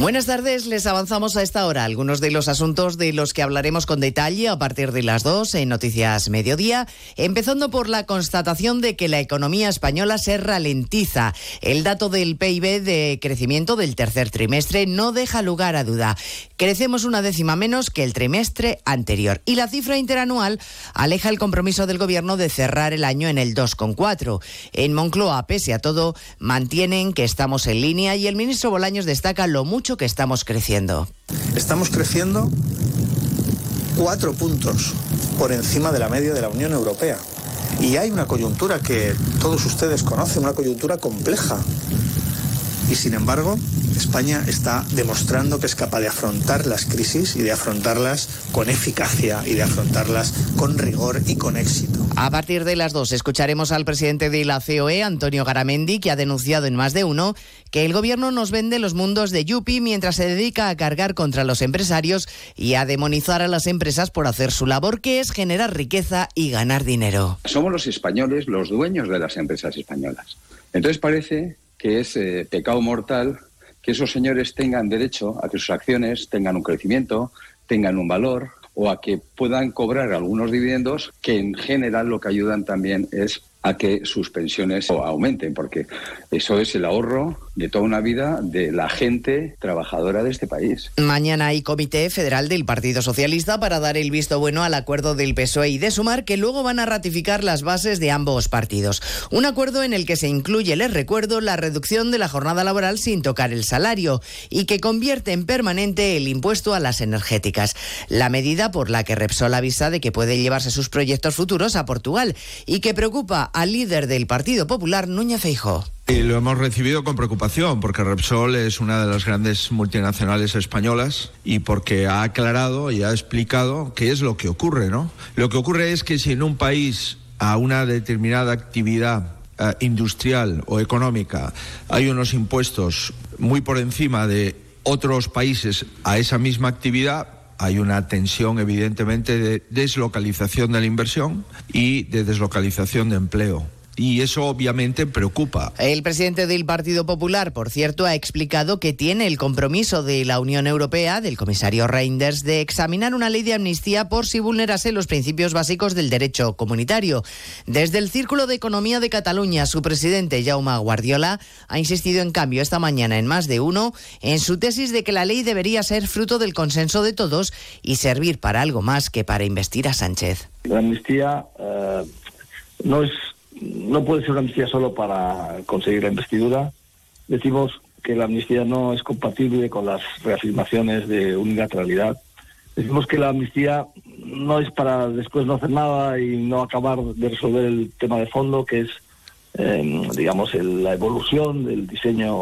Buenas tardes, les avanzamos a esta hora algunos de los asuntos de los que hablaremos con detalle a partir de las dos en Noticias Mediodía, empezando por la constatación de que la economía española se ralentiza. El dato del PIB de crecimiento del tercer trimestre no deja lugar a duda. Crecemos una décima menos que el trimestre anterior. Y la cifra interanual aleja el compromiso del Gobierno de cerrar el año en el 2,4. En Moncloa, pese a todo, mantienen que estamos en línea y el ministro Bolaños destaca lo mucho que estamos creciendo. Estamos creciendo cuatro puntos por encima de la media de la Unión Europea. Y hay una coyuntura que todos ustedes conocen, una coyuntura compleja. Y sin embargo, España está demostrando que es capaz de afrontar las crisis y de afrontarlas con eficacia y de afrontarlas con rigor y con éxito. A partir de las dos escucharemos al presidente de la COE, Antonio Garamendi, que ha denunciado en más de uno que el gobierno nos vende los mundos de Yupi mientras se dedica a cargar contra los empresarios y a demonizar a las empresas por hacer su labor, que es generar riqueza y ganar dinero. Somos los españoles los dueños de las empresas españolas. Entonces parece que es eh, pecado mortal que esos señores tengan derecho a que sus acciones tengan un crecimiento, tengan un valor o a que puedan cobrar algunos dividendos que en general lo que ayudan también es a que sus pensiones aumenten, porque eso es el ahorro de toda una vida de la gente trabajadora de este país. Mañana hay comité federal del Partido Socialista para dar el visto bueno al acuerdo del PSOE y de Sumar, que luego van a ratificar las bases de ambos partidos. Un acuerdo en el que se incluye, les recuerdo, la reducción de la jornada laboral sin tocar el salario y que convierte en permanente el impuesto a las energéticas. La medida por la que Repsol avisa de que puede llevarse sus proyectos futuros a Portugal y que preocupa al líder del Partido Popular, Núñez Feijóo. Y lo hemos recibido con preocupación porque Repsol es una de las grandes multinacionales españolas y porque ha aclarado y ha explicado qué es lo que ocurre, ¿no? Lo que ocurre es que si en un país a una determinada actividad eh, industrial o económica hay unos impuestos muy por encima de otros países a esa misma actividad, hay una tensión evidentemente de deslocalización de la inversión y de deslocalización de empleo y eso obviamente preocupa. El presidente del Partido Popular, por cierto, ha explicado que tiene el compromiso de la Unión Europea, del comisario Reinders, de examinar una ley de amnistía por si vulnerase los principios básicos del derecho comunitario. Desde el Círculo de Economía de Cataluña, su presidente, Jaume Guardiola, ha insistido en cambio esta mañana en más de uno en su tesis de que la ley debería ser fruto del consenso de todos y servir para algo más que para investir a Sánchez. La amnistía eh, no es no puede ser una amnistía solo para conseguir la investidura. Decimos que la amnistía no es compatible con las reafirmaciones de unilateralidad. Decimos que la amnistía no es para después no hacer nada y no acabar de resolver el tema de fondo, que es, eh, digamos, la evolución del diseño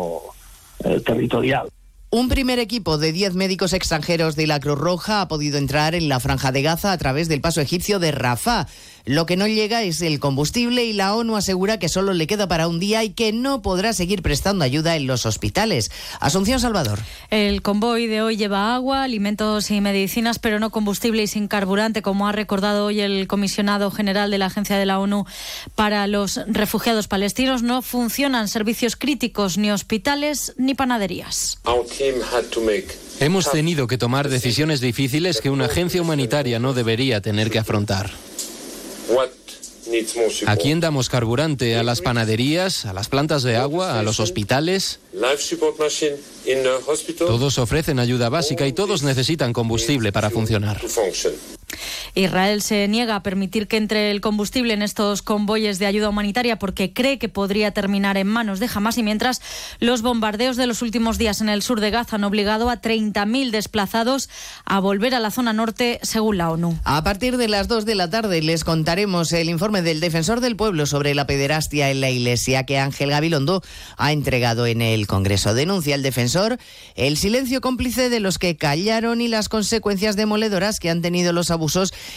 eh, territorial. Un primer equipo de 10 médicos extranjeros de la Cruz Roja ha podido entrar en la franja de Gaza a través del paso egipcio de Rafah. Lo que no llega es el combustible y la ONU asegura que solo le queda para un día y que no podrá seguir prestando ayuda en los hospitales. Asunción Salvador. El convoy de hoy lleva agua, alimentos y medicinas, pero no combustible y sin carburante, como ha recordado hoy el comisionado general de la Agencia de la ONU para los refugiados palestinos. No funcionan servicios críticos, ni hospitales, ni panaderías. Hemos tenido que tomar decisiones difíciles que una agencia humanitaria no debería tener que afrontar. ¿A quién damos carburante? ¿A las panaderías? ¿A las plantas de agua? ¿A los hospitales? Todos ofrecen ayuda básica y todos necesitan combustible para funcionar. Israel se niega a permitir que entre el combustible en estos convoyes de ayuda humanitaria porque cree que podría terminar en manos de Hamas y mientras los bombardeos de los últimos días en el sur de Gaza han obligado a 30.000 desplazados a volver a la zona norte según la ONU. A partir de las 2 de la tarde les contaremos el informe del defensor del pueblo sobre la pederastia en la iglesia que Ángel Gabilondo ha entregado en el Congreso. Denuncia el defensor el silencio cómplice de los que callaron y las consecuencias demoledoras que han tenido los abusos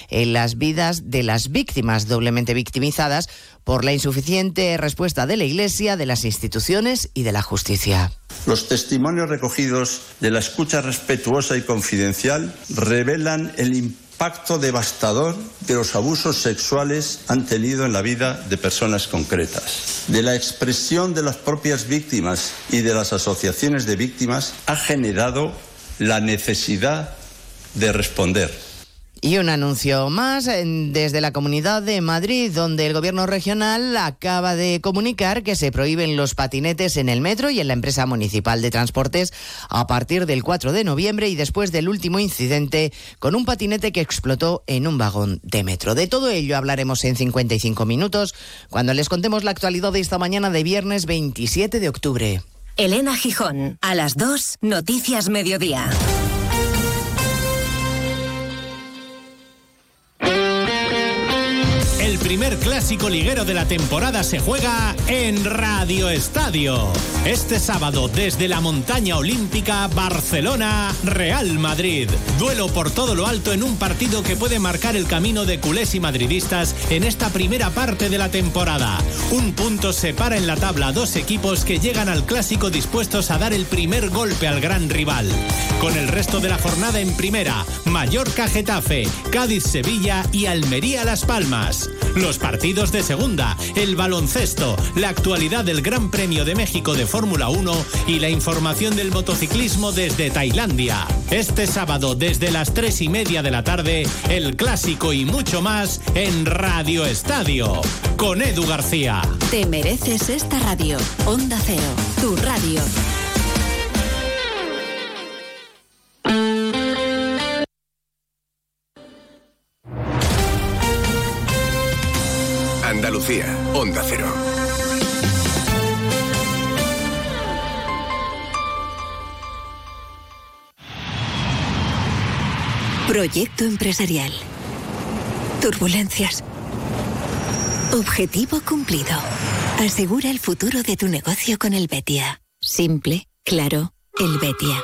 en las vidas de las víctimas doblemente victimizadas por la insuficiente respuesta de la Iglesia, de las instituciones y de la justicia. Los testimonios recogidos de la escucha respetuosa y confidencial revelan el impacto devastador que los abusos sexuales han tenido en la vida de personas concretas. De la expresión de las propias víctimas y de las asociaciones de víctimas ha generado la necesidad de responder Y un anuncio más desde la Comunidad de Madrid, donde el Gobierno regional acaba de comunicar que se prohíben los patinetes en el metro y en la empresa municipal de transportes a partir del 4 de noviembre y después del último incidente con un patinete que explotó en un vagón de metro. De todo ello hablaremos en 55 minutos cuando les contemos la actualidad de esta mañana de viernes 27 de octubre. Elena Gijón, a las 2, Noticias Mediodía. Primer clásico liguero de la temporada se juega en Radio Estadio. Este sábado desde la montaña olímpica Barcelona, Real Madrid. Duelo por todo lo alto en un partido que puede marcar el camino de culés y madridistas en esta primera parte de la temporada. Un punto separa en la tabla dos equipos que llegan al clásico dispuestos a dar el primer golpe al gran rival. Con el resto de la jornada en primera, Mallorca Getafe, Cádiz Sevilla y Almería Las Palmas los partidos de segunda, el baloncesto, la actualidad del Gran Premio de México de Fórmula 1 y la información del motociclismo desde Tailandia. Este sábado desde las tres y media de la tarde, el clásico y mucho más en Radio Estadio con Edu García. Te mereces esta radio. Onda Cero, tu radio. Onda Cero. Proyecto empresarial. Turbulencias. Objetivo cumplido. Asegura el futuro de tu negocio con el Betia. Simple, claro, el Betia.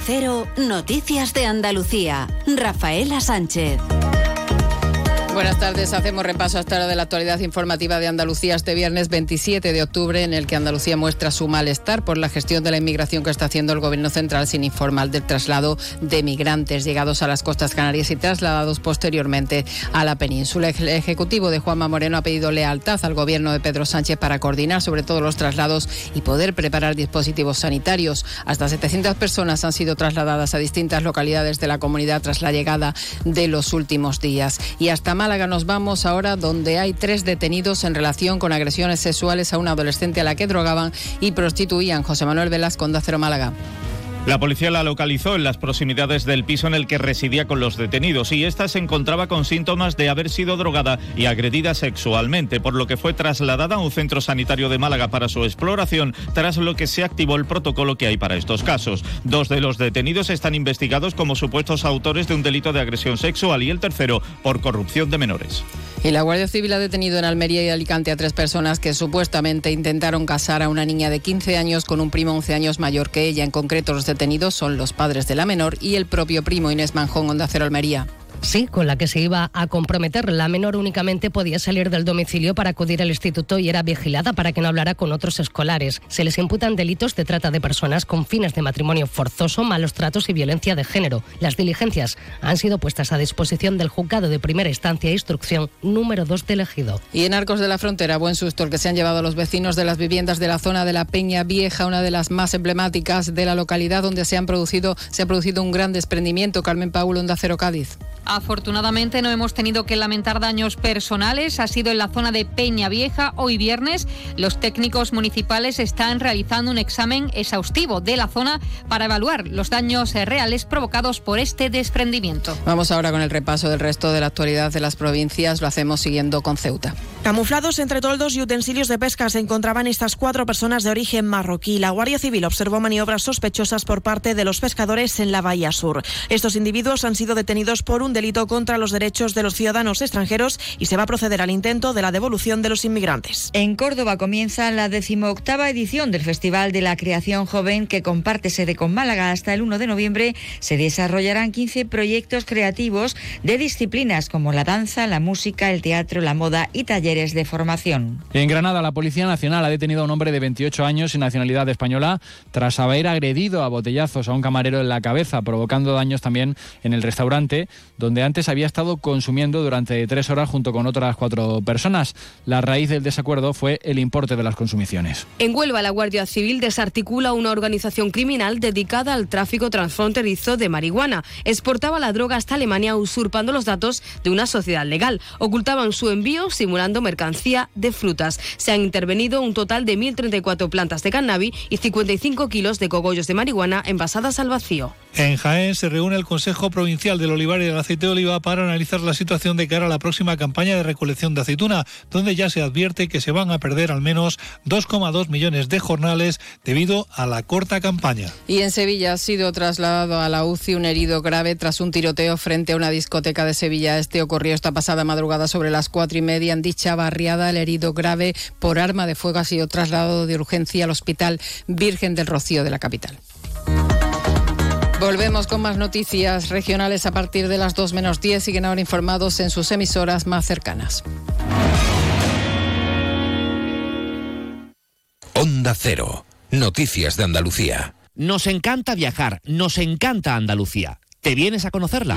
Cero, Noticias de Andalucía. Rafaela Sánchez. Buenas tardes. Hacemos repaso hasta ahora de la actualidad informativa de Andalucía este viernes 27 de octubre, en el que Andalucía muestra su malestar por la gestión de la inmigración que está haciendo el Gobierno central sin informar del traslado de migrantes llegados a las costas canarias y trasladados posteriormente a la península. El Ejecutivo de Juanma Moreno ha pedido lealtad al Gobierno de Pedro Sánchez para coordinar sobre todo los traslados y poder preparar dispositivos sanitarios. Hasta 700 personas han sido trasladadas a distintas localidades de la comunidad tras la llegada de los últimos días. Y hasta Málaga nos vamos ahora donde hay tres detenidos en relación con agresiones sexuales a una adolescente a la que drogaban y prostituían. José Manuel Velasco, Onda Cero Málaga. La policía la localizó en las proximidades del piso en el que residía con los detenidos y esta se encontraba con síntomas de haber sido drogada y agredida sexualmente, por lo que fue trasladada a un centro sanitario de Málaga para su exploración, tras lo que se activó el protocolo que hay para estos casos. Dos de los detenidos están investigados como supuestos autores de un delito de agresión sexual y el tercero por corrupción de menores. Y la Guardia Civil ha detenido en Almería y Alicante a tres personas que supuestamente intentaron casar a una niña de 15 años con un primo 11 años mayor que ella. En concreto, los detenidos son los padres de la menor y el propio primo Inés Manjón, Onda Cero Almería. Sí, con la que se iba a comprometer. La menor únicamente podía salir del domicilio para acudir al instituto y era vigilada para que no hablara con otros escolares. Se les imputan delitos de trata de personas con fines de matrimonio forzoso, malos tratos y violencia de género. Las diligencias han sido puestas a disposición del juzgado de primera instancia e instrucción número 2 del ejido. Y en Arcos de la Frontera, buen susto el que se han llevado los vecinos de las viviendas de la zona de la Peña Vieja, una de las más emblemáticas de la localidad donde se han producido se ha producido un gran desprendimiento. Carmen Paulo, Onda Cero Cádiz. Afortunadamente no hemos tenido que lamentar daños personales. Ha sido en la zona de Peña Vieja. Hoy viernes los técnicos municipales están realizando un examen exhaustivo de la zona para evaluar los daños reales provocados por este desprendimiento. Vamos ahora con el repaso del resto de la actualidad de las provincias. Lo hacemos siguiendo con Ceuta. Camuflados entre toldos y utensilios de pesca se encontraban estas cuatro personas de origen marroquí. La Guardia Civil observó maniobras sospechosas por parte de los pescadores en la Bahía Sur. Estos individuos han sido detenidos por un delito contra los derechos de los ciudadanos extranjeros y se va a proceder al intento de la devolución de los inmigrantes. En Córdoba comienza la decimoctava edición del Festival de la Creación Joven que comparte sede con Málaga hasta el 1 de noviembre. Se desarrollarán 15 proyectos creativos de disciplinas como la danza, la música, el teatro, la moda y talleres de formación. En Granada, la Policía Nacional ha detenido a un hombre de 28 años sin nacionalidad española tras haber agredido a botellazos a un camarero en la cabeza, provocando daños también en el restaurante, donde antes había estado consumiendo durante tres horas junto con otras cuatro personas. La raíz del desacuerdo fue el importe de las consumiciones. En Huelva, la Guardia Civil desarticula una organización criminal dedicada al tráfico transfronterizo de marihuana. Exportaba la droga hasta Alemania usurpando los datos de una sociedad legal. Ocultaban su envío simulando mercancía de frutas. Se han intervenido un total de 1.034 plantas de cannabis y 55 kilos de cogollos de marihuana envasadas al vacío. En Jaén se reúne el Consejo Provincial del Olivar y del Aceite de Oliva para analizar la situación de cara a la próxima campaña de recolección de aceituna, donde ya se advierte que se van a perder al menos 2,2 millones de jornales debido a la corta campaña. Y en Sevilla ha sido trasladado a la UCI un herido grave tras un tiroteo frente a una discoteca de Sevilla. Este ocurrió esta pasada madrugada sobre las cuatro y media en dicha barriada. El herido grave por arma de fuego ha sido trasladado de urgencia al Hospital Virgen del Rocío de la capital. Volvemos con más noticias regionales a partir de las 2 menos 10. Siguen ahora informados en sus emisoras más cercanas. Onda Cero. Noticias de Andalucía. Nos encanta viajar, nos encanta Andalucía. ¿Te vienes a conocerla?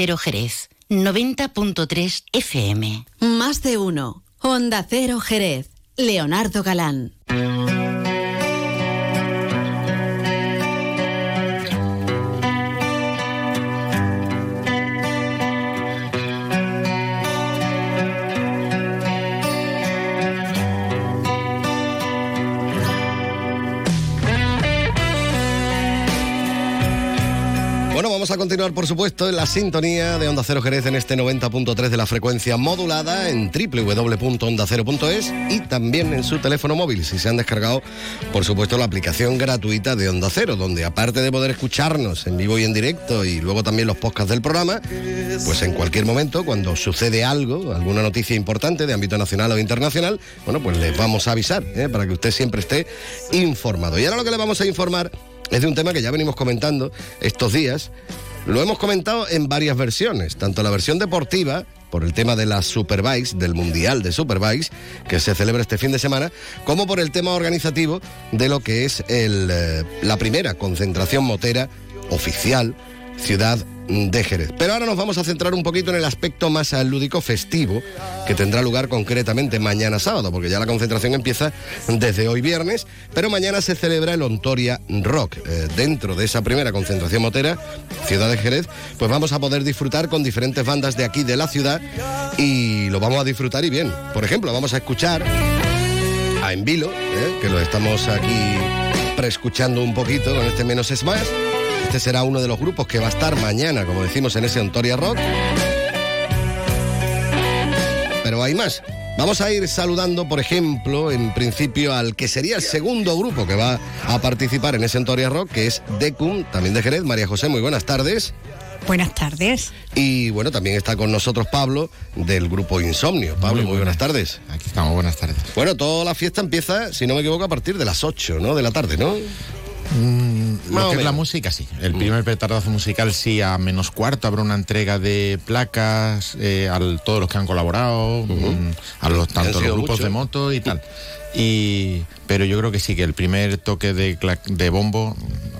Cero Jerez, 90.3 FM. Más de uno. Onda Cero Jerez. Leonardo Galán. Vamos a continuar, por supuesto, en la sintonía de Onda Cero Jerez en este 90.3 de la frecuencia modulada en www.ondacero.es y también en su teléfono móvil, si se han descargado, por supuesto, la aplicación gratuita de Onda Cero, donde aparte de poder escucharnos en vivo y en directo y luego también los podcasts del programa, pues en cualquier momento, cuando sucede algo, alguna noticia importante de ámbito nacional o internacional, bueno, pues les vamos a avisar ¿eh? para que usted siempre esté informado. Y ahora lo que le vamos a informar es de un tema que ya venimos comentando estos días. Lo hemos comentado en varias versiones, tanto la versión deportiva, por el tema de las Superbikes, del Mundial de Superbikes, que se celebra este fin de semana, como por el tema organizativo de lo que es el, eh, la primera concentración motera oficial Ciudad de Jerez. Pero ahora nos vamos a centrar un poquito en el aspecto más lúdico festivo que tendrá lugar concretamente mañana sábado, porque ya la concentración empieza desde hoy viernes, pero mañana se celebra el Ontoria Rock. Eh, dentro de esa primera concentración motera, Ciudad de Jerez, pues vamos a poder disfrutar con diferentes bandas de aquí de la ciudad y lo vamos a disfrutar y bien. Por ejemplo, vamos a escuchar a Envilo, eh, que lo estamos aquí preescuchando un poquito con este Menos es Más. Este será uno de los grupos que va a estar mañana, como decimos, en ese Ontoria Rock. Pero hay más. Vamos a ir saludando, por ejemplo, en principio al que sería el segundo grupo que va a participar en ese Ontoria Rock, que es Decum, también de Jerez. María José, muy buenas tardes. Buenas tardes. Y bueno, también está con nosotros Pablo del grupo Insomnio. Pablo, muy, buenas. tardes. Aquí estamos, buenas tardes. Bueno, toda la fiesta empieza, si no me equivoco, a partir de las 8 ¿no? de la tarde, ¿no? Mm, lo que es la música, sí. El mm. primer petardazo musical, sí, a menos cuarto habrá una entrega de placas eh, a todos los que han colaborado, mm, a los tantos los grupos de moto y tal. Y, pero yo creo que sí, que el primer toque de, de bombo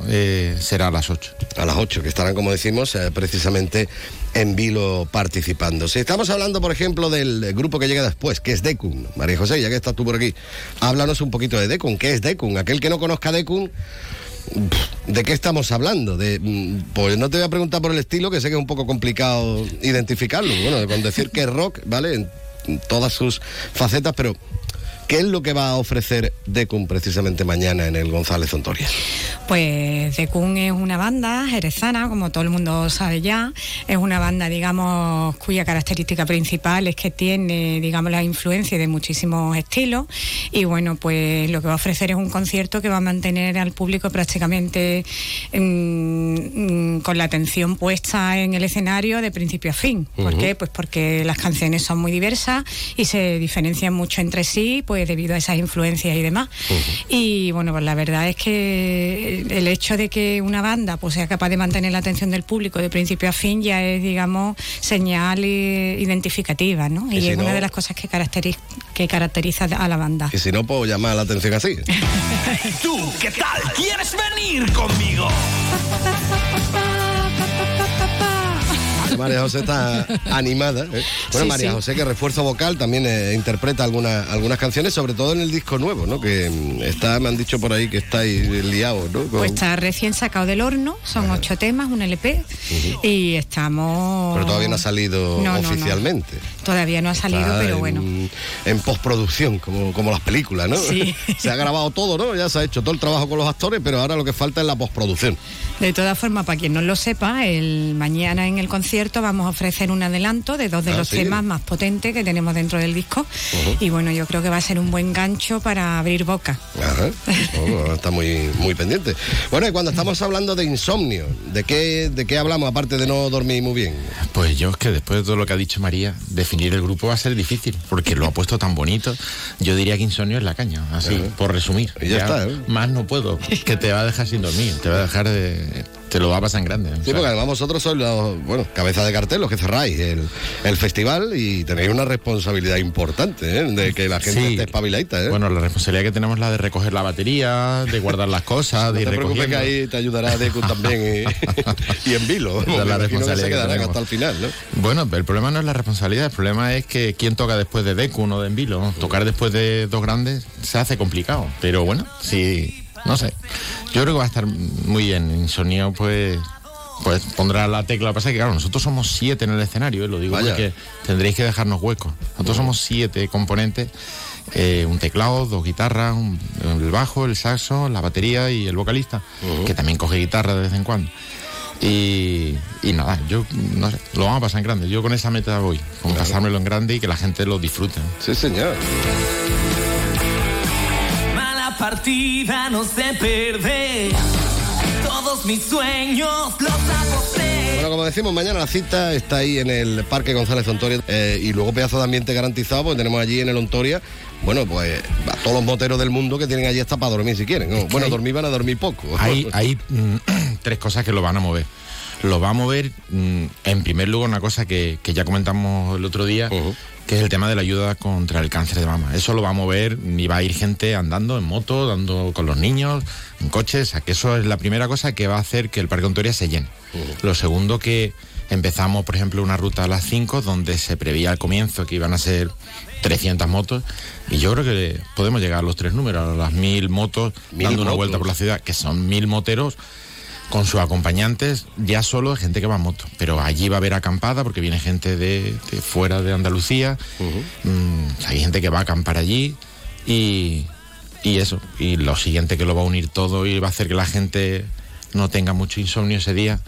eh, será a las 8. A las 8, que estarán, como decimos, eh, precisamente en Vilo participando. Si estamos hablando, por ejemplo, del grupo que llega después, que es Decun, María José, ya que estás tú por aquí, háblanos un poquito de Decun. ¿Qué es Decun? Aquel que no conozca Decun ¿De qué estamos hablando? De, mm, pues no te voy a preguntar por el estilo, que sé que es un poco complicado identificarlo. Bueno, con decir que es rock, ¿vale? En, en todas sus facetas, pero ¿Qué es lo que va a ofrecer Decum precisamente mañana en el González Ontoria? Pues Decum es una banda jerezana, como todo el mundo sabe ya. Es una banda, digamos, cuya característica principal es que tiene, digamos, la influencia de muchísimos estilos. Y bueno, pues lo que va a ofrecer es un concierto que va a mantener al público prácticamente mm, mm, con la atención puesta en el escenario de principio a fin. ¿Por qué? Pues porque las canciones son muy diversas y se diferencian mucho entre sí, pues debido a esas influencias y demás. Y bueno, pues la verdad es que el hecho de que una banda pues sea capaz de mantener la atención del público de principio a fin ya es, digamos, señal eh, identificativa, ¿no? Y Y, si es una de las cosas que, caracteriza que caracteriza a la banda. Y si no, puedo llamar la atención así. ¿Tú qué tal? ¿Quieres venir conmigo? María José está animada. ¿eh? Bueno, Sí, María sí. José, que refuerzo vocal, también eh, interpreta algunas algunas canciones, sobre todo en el disco nuevo, ¿no? Que mm, está, me han dicho por ahí que estáis liados, ¿no? Con- Pues está recién sacado del horno, son ocho temas, un LP, y estamos... Pero todavía no ha salido No, no, no. oficialmente. Todavía no ha salido, Está pero en, bueno. En postproducción, como, como las películas, ¿no? Sí. se ha grabado todo, ¿no? Ya se ha hecho todo el trabajo con los actores, pero ahora lo que falta es la postproducción. De todas formas, para quien no lo sepa, el mañana en el concierto vamos a ofrecer un adelanto de dos de Ah, los sí. temas más potentes que tenemos dentro del disco. Y bueno, yo creo que va a ser un buen gancho para abrir boca. Ajá. Oh, está muy, muy pendiente. Bueno, y cuando estamos hablando de insomnio, ¿de qué, ¿de qué hablamos aparte de no dormir muy bien? Pues yo es que después de todo lo que ha dicho María, definir el grupo va a ser difícil, porque lo ha puesto tan bonito. Yo diría que insomnio es la caña, así, por resumir. Y ya está, ¿eh? Más no puedo, que te va a dejar sin dormir, te va a dejar de... te lo va a pasar en grande. o Sí, sea. porque además vosotros sois los, bueno, cabeza de cartel, los que cerráis el, el festival y tenéis una responsabilidad importante, ¿eh? De que la gente Sí. esté espabiladita, ¿eh? Bueno, la responsabilidad que tenemos es la de recoger la batería, de guardar las cosas, de no ir te preocupes que ahí te ayudará Deku también y, y en vilo. Esa es la imagino que responsabilidad se que quedarán hasta el final, ¿no? Bueno, el problema no es la responsabilidad, el problema es que quién toca después de Deku, no de Envilo. Tocar después de dos grandes se hace complicado. Pero bueno, sí, no sé. Yo creo que va a estar muy bien. Insomnio, pues. Pues pondrá la tecla. Lo que pasa es que, claro, nosotros somos siete en el escenario, ¿eh? lo digo Vaya. porque tendréis que dejarnos huecos. Nosotros somos siete componentes: eh, un teclado, dos guitarras, un- el bajo, el saxo, la batería y el vocalista, que también coge guitarra de vez en cuando. Y, y nada, yo no sé, lo vamos a pasar en grande. Yo con esa meta voy, con pasármelo en grande y que la gente lo disfrute. Sí, señor. Partida, no sé perder. Todos mis sueños los aposté. Bueno, como decimos, mañana la cita está ahí en el Parque González Ontoria eh, y luego pedazo de ambiente garantizado, porque tenemos allí en el Ontoria, bueno, pues a todos los moteros del mundo que tienen allí hasta para dormir si quieren. ¿no? Bueno, hay- dormir van a dormir poco. Hay, hay mm, tres cosas que lo van a mover. Lo va a mover, mm, en primer lugar, una cosa que, que ya comentamos el otro día, que es el tema de la ayuda contra el cáncer de mama. Eso lo va a mover y va a ir gente andando en moto, dando con los niños, en coches. O sea, que eso es la primera cosa que va a hacer que el Parque Ontoria se llene. Lo segundo que empezamos, por ejemplo, una ruta a las 5 donde se preveía al comienzo que iban a ser 300 motos y yo creo que podemos llegar a los tres números, a las mil motos Mil dando una vuelta por la ciudad, que son mil moteros con sus acompañantes, ya solo gente que va en moto. Pero allí va a haber acampada porque viene gente de, de fuera de Andalucía, Mm, hay gente que va a acampar allí y, y eso. Y lo siguiente que lo va a unir todo y va a hacer que la gente no tenga mucho insomnio ese día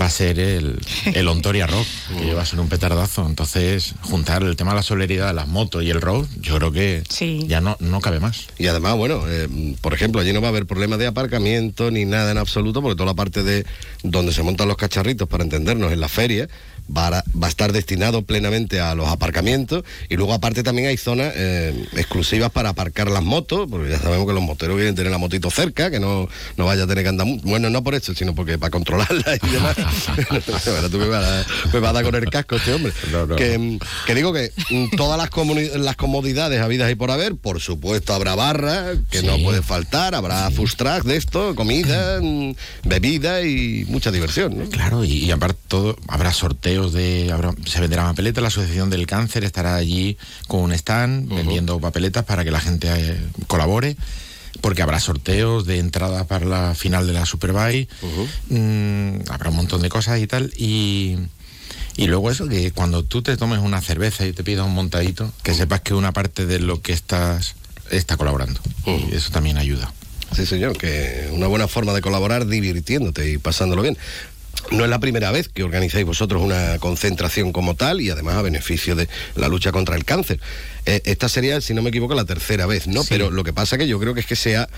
va a ser el, el Ontoria Rock, que va a ser un petardazo. Entonces, juntar el tema de la solidaridad de las motos y el rock, yo creo que ya no, no cabe más. Y además, bueno, eh, por ejemplo, allí no va a haber problemas de aparcamiento ni nada en absoluto, porque toda la parte de donde se montan los cacharritos, para entendernos, en la feria, va a, va a estar destinado plenamente a los aparcamientos. Y luego, aparte, también hay zonas eh, exclusivas para aparcar las motos, porque ya sabemos que los moteros quieren tener la motito cerca, que no, no vaya a tener que andar. mu- Bueno, no por eso, sino porque para controlarla y demás. Ahora tú me vas, a, me vas a dar con el casco este hombre. Que, mm, que digo que mm, todas las, las comodidades habidas y por haber, por supuesto habrá barra, que no puede faltar, habrá food truck de esto, comida, mm, bebida y mucha diversión, ¿no? Claro, y, y aparte todo, habrá sorteos de, habrá- se venderá papeleta, la Asociación del Cáncer estará allí con un stand vendiendo papeletas para que la gente eh, colabore. Porque habrá sorteos de entrada para la final de la Superbike, mm, habrá un montón de cosas y tal, y, y luego eso, que cuando tú te tomes una cerveza y te pidas un montadito, que sepas que una parte de lo que estás está colaborando, y eso también ayuda. Sí, señor, que una buena forma de colaborar divirtiéndote y pasándolo bien. No es la primera vez que organizáis vosotros una concentración como tal y además a beneficio de la lucha contra el cáncer. Eh, esta sería, si no me equivoco, la tercera vez, ¿no? Pero lo que pasa que yo creo que es que se ha,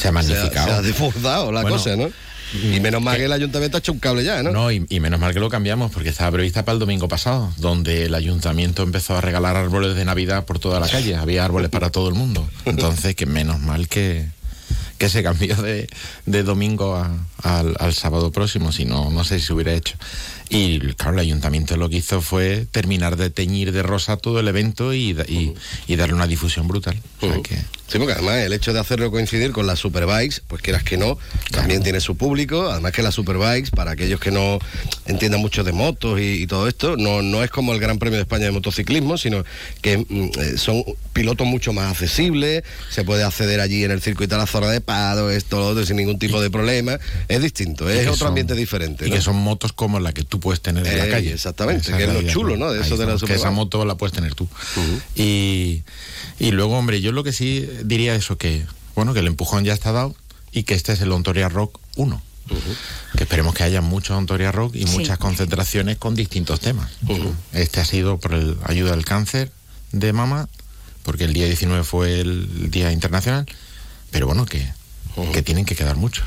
se ha magnificado. Se ha, desbordado la Bueno, cosa, ¿no? Y menos mal que el ayuntamiento ha hecho un cable ya, ¿no? No, y, y menos mal que lo cambiamos porque estaba prevista para el domingo pasado, donde el ayuntamiento empezó a regalar árboles de Navidad por toda la calle. Había árboles para todo el mundo. Entonces, que menos mal que, que se cambió de, de domingo a- al, al sábado próximo, si no, no sé si se hubiera hecho. Y claro, el ayuntamiento lo que hizo fue terminar de teñir de rosa todo el evento y, y, y darle una difusión brutal. O sea que- Sí, porque además el hecho de hacerlo coincidir con las Superbikes, pues quieras que no, también tiene su público. Además que las Superbikes, para aquellos que no entiendan mucho de motos y, y todo esto, no, no es como el Gran Premio de España de motociclismo, sino que mm, eh, son pilotos mucho más accesibles, se puede acceder allí en el circuito a la zona de pado, esto, lo otro, sin ningún tipo de problema. Es distinto, es otro son- ambiente diferente. Y que son motos como la que tú puedes tener en la Eh, calle. exactamente, Esa que es lo chulo, ¿no? De eso de la Que esa moto la puedes tener tú. y, y luego, hombre, yo lo que sí diría eso, que bueno, que el empujón ya está dado y que este es el Ontoria Rock 1. Que esperemos que haya muchos Ontoria Rock y Sí. muchas concentraciones con distintos temas. Este ha sido por el ayuda al cáncer de mama, porque el día 19 fue el Día Internacional, pero bueno, que, que tienen que quedar muchos.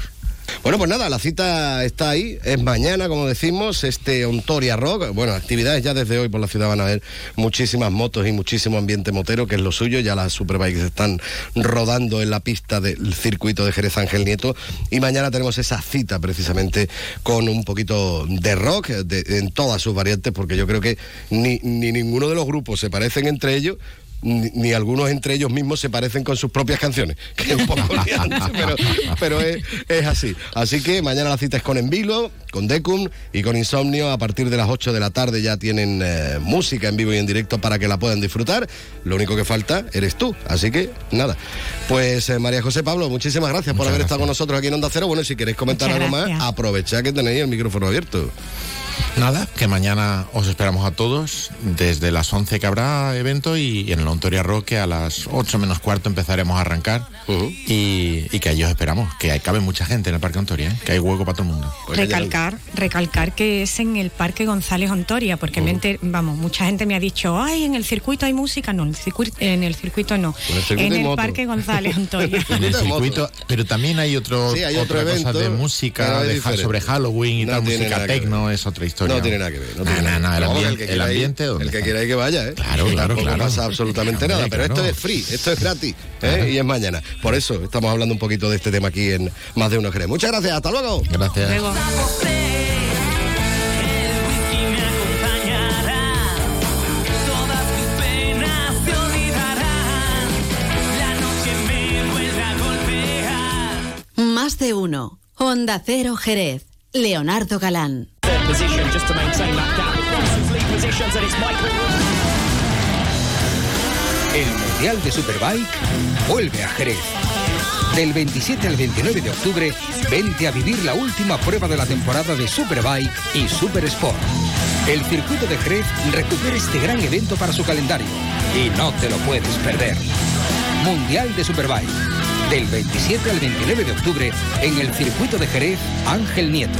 Bueno, pues nada, la cita está ahí, es mañana, como decimos, este Ontoria Rock. Bueno, actividades ya desde hoy por la ciudad van a haber muchísimas motos y muchísimo ambiente motero, que es lo suyo. Ya las superbikes están rodando en la pista del circuito de Jerez Ángel Nieto. Y mañana tenemos esa cita precisamente con un poquito de rock de- en todas sus variantes, porque yo creo que ni, ni ninguno de los grupos se parecen entre ellos. Ni, ni algunos entre ellos mismos se parecen con sus propias canciones, que es un poco liante, pero, pero es, es así. Así que mañana la cita es con Envilo, con Decum y con Insomnio. A partir de las 8 de la tarde ya tienen eh, música en vivo y en directo para que la puedan disfrutar. Lo único que falta eres tú. Así que nada. Pues eh, María José Pablo, muchísimas gracias por haber estado con nosotros aquí en Onda Cero. Bueno, y si queréis comentar Muchas algo más, aprovechad que tenéis el micrófono abierto. Nada, que mañana os esperamos a todos. Desde las 11 que habrá evento y en el Ontoria Rock que a las 8 menos cuarto empezaremos a arrancar. y, y que allí os esperamos. Que hay, cabe mucha gente en el Parque Ontoria, ¿eh? que hay hueco para todo el mundo. recalcar, recalcar que es en el Parque González Ontoria, porque me enter- vamos, mucha gente me ha dicho, ay, en el circuito hay música, no, en el circuito, en el circuito no, En el circuito en hay el moto. Parque González Ontoria. En el circuito, pero también hay otro, Sí, hay otro otra cosa evento, de música de- sobre Halloween y No tal, música tecno, es otra historia. No tiene nada que ver. No tiene nah, nada. nah, el, Vamos, ambien- el que el ir- ambiente, ¿dónde El que quiera ir que vaya, ¿eh? Claro, claro, claro. pasa absolutamente nada, pero esto es free, esto es gratis, ¿eh? Y es mañana. Por eso estamos hablando un poquito de este tema aquí en Más de Uno Jerez. Muchas gracias, hasta luego. Gracias. Todas tus penas se olvidarán. La noche me vuelve a golpear. Más de uno. Honda Cero Jerez. Leonardo Galán. El Mundial de Superbike vuelve a Jerez. Del 27 al 29 de octubre, vente a vivir la última prueba de la temporada de Superbike y Super Sport. El circuito de Jerez recupera este gran evento para su calendario y no te lo puedes perder. Mundial de Superbike. Del 27 al 29 de octubre en el circuito de Jerez Ángel Nieto.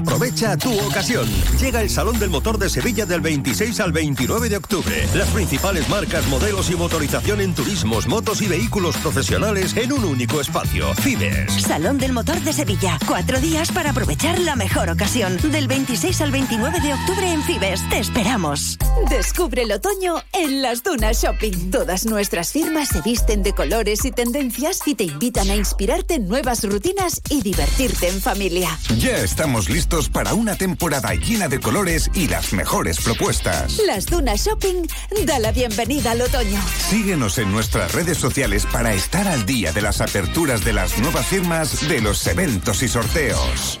Aprovecha tu ocasión. Llega el Salón del Motor de Sevilla del 26 al 29 de octubre. Las principales marcas, modelos y motorización en turismos, motos y vehículos profesionales en un único espacio. Fibes. Salón del Motor de Sevilla. Cuatro días para aprovechar la mejor ocasión. Del 26 al 29 de octubre en Fibes. Te esperamos. Descubre el otoño en las Dunas Shopping. Todas nuestras firmas se visten de colores y tendencias y te invitan a inspirarte en nuevas rutinas y divertirte en familia. Ya estamos listos para una temporada llena de colores y las mejores propuestas. Las Dunas Shopping da la bienvenida al otoño. Síguenos en nuestras redes sociales para estar al día de las aperturas de las nuevas firmas, de los eventos y sorteos.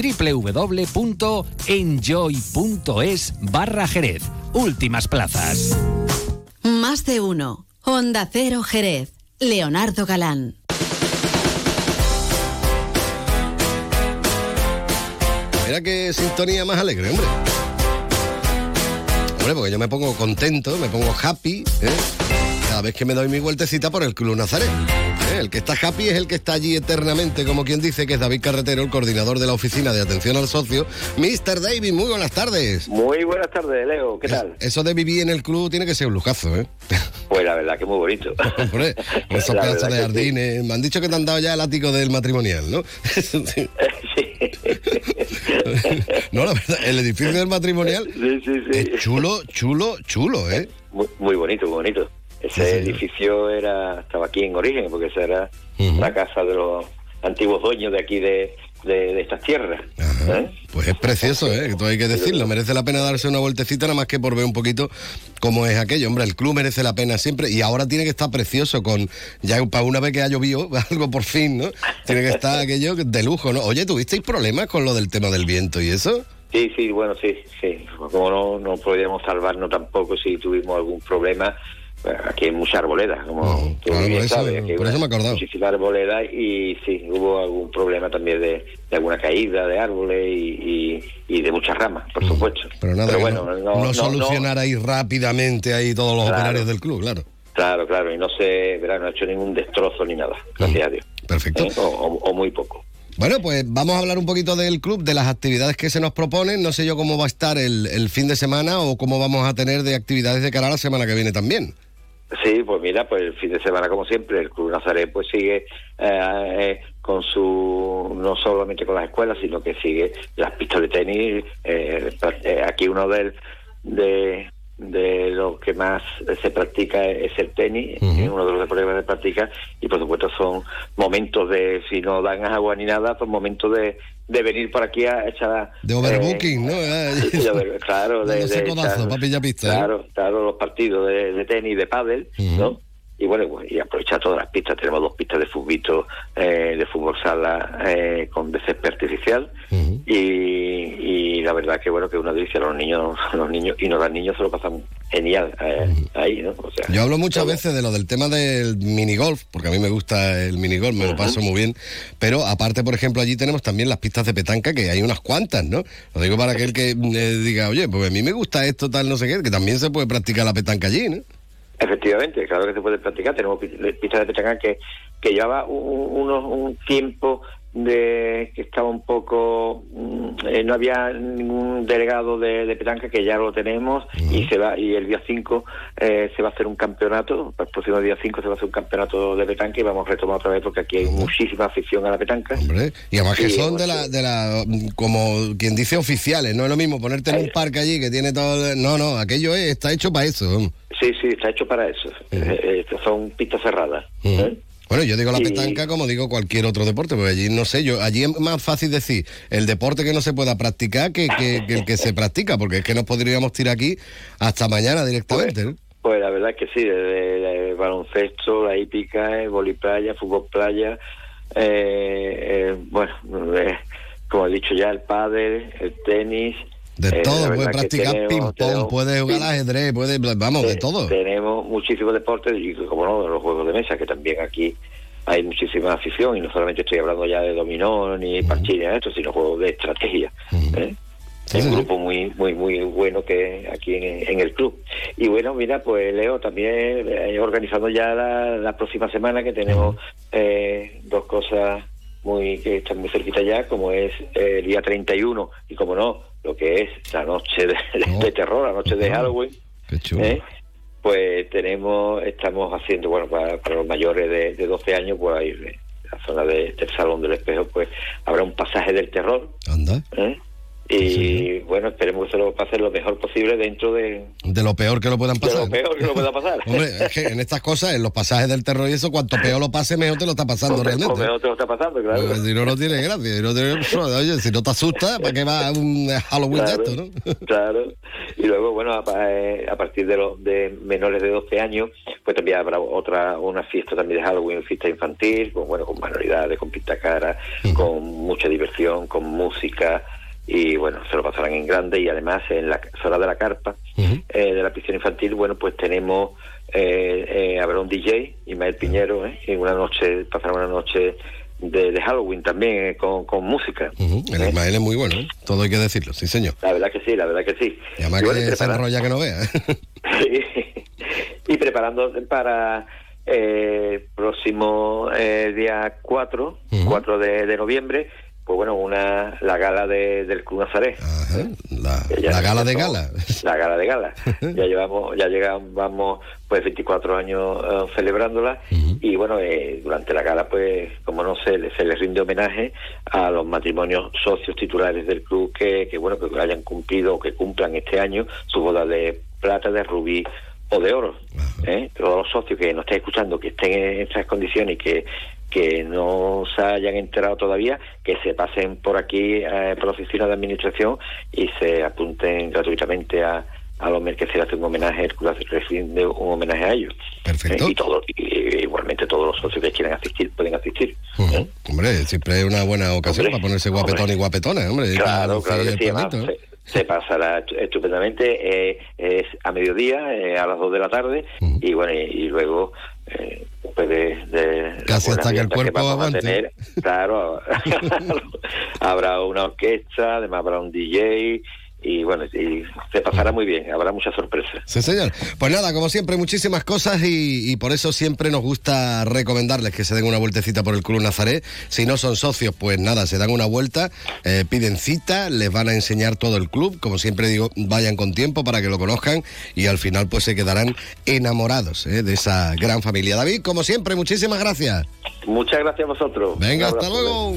www.enjoy.es barra Jerez. Últimas plazas. Más de uno. Honda Cero Jerez. Leonardo Galán. Mira qué sintonía más alegre, hombre. Hombre, porque yo me pongo contento, me pongo happy, ¿eh? cada vez que me doy mi vueltecita por el Club Nazaret. El que está happy es el que está allí eternamente, como quien dice, que es David Carretero, el coordinador de la oficina de atención al socio. Mr. David, muy buenas tardes. Muy buenas tardes, Leo. ¿Qué tal? Eso de vivir en el club tiene que ser un lujazo, ¿eh? Pues la verdad que muy bonito. Hombre, esos pedazos de jardines. Me han dicho que te han dado ya el ático del matrimonial, ¿no? no, la verdad, el edificio del matrimonial Sí, sí, sí. es chulo, chulo, chulo, ¿eh? Muy, muy bonito, muy bonito. Ese edificio era estaba aquí en origen, porque esa era la casa de los antiguos dueños de aquí de, de, de estas tierras. ¿eh? Pues es precioso, ¿eh? Todo hay que decirlo. Merece la pena darse una vueltecita nada más que por ver un poquito cómo es aquello. Hombre, el club merece la pena siempre y ahora tiene que estar precioso con, ya para una vez que ha llovido, algo por fin, ¿no? Tiene que estar aquello de lujo, ¿no? Oye, ¿tuvisteis problemas con lo del tema del viento y eso? Sí, sí, bueno, sí, sí. Como no, no podíamos salvarnos tampoco si tuvimos algún problema. Aquí hay mucha arboleda, como tú claro, bien eso- sabes. aquí por eso me he acordado. Muchísima arboleda y sí, hubo algún problema también de, de alguna caída de árboles y, y, y de muchas ramas, por supuesto. Pero nada, que bueno, no, no, no no- solucionarais rápidamente ahí todos los Claro. operarios del club, claro. Claro, claro, y no se, verá, no ha hecho ningún destrozo ni nada, gracias a Dios. Perfecto. ¿Eh? O, o- o muy poco. Bueno, pues vamos a hablar un poquito del club, de las actividades que se nos proponen. No sé yo cómo va a estar el, el fin de semana o cómo vamos a tener de actividades de cara a la semana que viene también. Sí, pues mira, pues el fin de semana como siempre el Club Nazaret pues sigue eh, eh, con su no solamente con las escuelas sino que sigue las pistas de tenis. eh, eh, aquí uno del de de lo que más se practica es el tenis, es uno de los deportes que más se practica y por supuesto son momentos de, si no dan agua ni nada, son momentos de, de venir por aquí a echar... De overbooking, ¿no? eh, de claro, de, de codazo echar- pista, ¿eh? Claro, los partidos de, de tenis, de pádel, ¿no? Y bueno, pues, y aprovechar todas las pistas. Tenemos dos pistas de fútbol, eh, de fútbol sala eh, con de césped artificial. y, y la verdad que bueno, que una delicia los niños, los niños y no los niños se lo pasan genial eh, ahí, ¿no? O sea, Yo hablo muchas veces de lo del tema del minigolf, porque a mí me gusta el minigolf, me lo paso muy bien. Pero aparte, por ejemplo, allí tenemos también las pistas de petanca, que hay unas cuantas, ¿no? Lo digo para aquel que eh, diga, oye, pues a mí me gusta esto, tal, no sé qué, que también se puede practicar la petanca allí, ¿no? Efectivamente, claro que se puede practicar. Tenemos pi- pistas de petanca que, que llevaba un, unos- un tiempo de que estaba un poco mm, eh, no había ningún delegado de, de petanca que ya lo tenemos y se va y el día 5 eh, se va a hacer un campeonato el próximo día 5 se va a hacer un campeonato de petanca y vamos a retomar otra vez porque aquí hay muchísima afición a la petanca. Hombre, y además que son de la, de la, como quien dice oficiales, no es lo mismo ponerte en un parque allí que tiene todo, no, no, aquello es, está hecho para eso. Sí sí está hecho para eso eh, son pistas cerradas ¿eh? Bueno, yo digo la petanca como digo cualquier otro deporte, porque allí no sé, yo allí es más fácil decir el deporte que no se pueda practicar que, que- que el que se practica, porque es que nos podríamos tirar aquí hasta mañana directamente. ¿no? Pues la verdad es que sí, desde el baloncesto, la hípica, el voliplaya, fútbol playa, eh, eh, bueno, eh, como he dicho ya, el pádel, el tenis. De eh, todo, puedes practicar ping-pong, puedes jugar al ajedrez, puedes, vamos, de todo. Tenemos muchísimos deportes y, como no, los juegos de mesa, que también aquí hay muchísima afición y no solamente estoy hablando ya de dominó ni parchís, esto, sino juegos de estrategia. ¿eh? Es un grupo muy muy muy bueno que aquí en, en el club. Y bueno, mira, pues Leo, también eh, organizando ya la, la próxima semana que tenemos eh, dos cosas muy que están muy cerquita ya, como es eh, el día 31 y como no, lo que es la noche de, de terror, la noche de Halloween. ¿eh? Pues tenemos, estamos haciendo, bueno, para, para los mayores de, de 12 años, pues ahí en la zona de- del Salón del Espejo, pues habrá un pasaje del terror. Anda. ¿eh? Y bueno, esperemos que se lo pase lo mejor posible dentro de, De lo peor que lo puedan de pasar. lo peor que lo pueda pasar. Hombre, es que en estas cosas, en los pasajes del terror y eso, cuanto peor lo pase, mejor te lo está pasando realmente. mejor te lo está pasando, claro. Porque si no, no tiene gracia. Si no, tiene- oye, si no te asustas, ¿para qué va un Halloween Claro, de esto, no? claro. Y luego, bueno, a, eh, a partir de los de menores de 12 años, pues también habrá otra una fiesta también de Halloween, fiesta infantil, con bueno, con manualidades, con pintacara, con mucha diversión, con música y bueno, se lo pasarán en grande y además en la zona de la carpa eh, de la piscina infantil, bueno, pues tenemos eh, eh, habrá un DJ, Ismael Piñero, ¿eh? en una noche, pasará una noche de, de Halloween también eh, con, con música. Ujú, El Ismael es muy bueno, todo hay que decirlo, sí, señor. La verdad que sí, la verdad que sí. Y además Y bueno, que se prepara- enrolla que no vea. y preparando para eh, próximo eh, día 4, 4 de, de noviembre, pues bueno, una la gala de, del Club Nazaret. ¿eh? La, gala de gala. La gala de gala. ya llevamos, ya llegamos, pues 24 años eh, celebrándola y bueno, eh, durante la gala pues como no se, le- se les rinde homenaje a los matrimonios socios titulares del club que, que bueno, que hayan cumplido o que cumplan este año su boda de plata, de rubí o de oro. ¿eh? Todos los socios que nos estén escuchando, que estén en estas condiciones y que que no se hayan enterado todavía, que se pasen por aquí eh, por la oficina de administración y se apunten gratuitamente a, a los que se hace un homenaje, rinde un homenaje a ellos. Perfecto. ¿eh? Y, todo, y, igualmente todos los socios que quieran asistir pueden asistir. Ujú. Hombre, siempre es una buena ocasión Hombre, para ponerse guapetón hombre. y guapetona, hombre. Claro, claro que sí, además, ¿eh? se, se pasará estu- estupendamente, eh, es a mediodía, eh, a las 2 de la tarde, y bueno, y, y luego, eh, de, de Casi hasta que el cuerpo a aguante. tener, claro, habrá una orquesta, además habrá un DJ, y bueno, y se pasará muy bien, habrá muchas sorpresas. Sí, señor. Pues nada, como siempre, muchísimas cosas y, y por eso siempre nos gusta recomendarles que se den una vueltecita por el Club Nazaret. Si no son socios, pues nada, se dan una vuelta, eh, piden cita, les van a enseñar todo el club. Como siempre digo, vayan con tiempo para que lo conozcan y al final pues se quedarán enamorados eh, de esa gran familia. David, como siempre, muchísimas gracias. Muchas gracias a vosotros. Venga, hasta luego.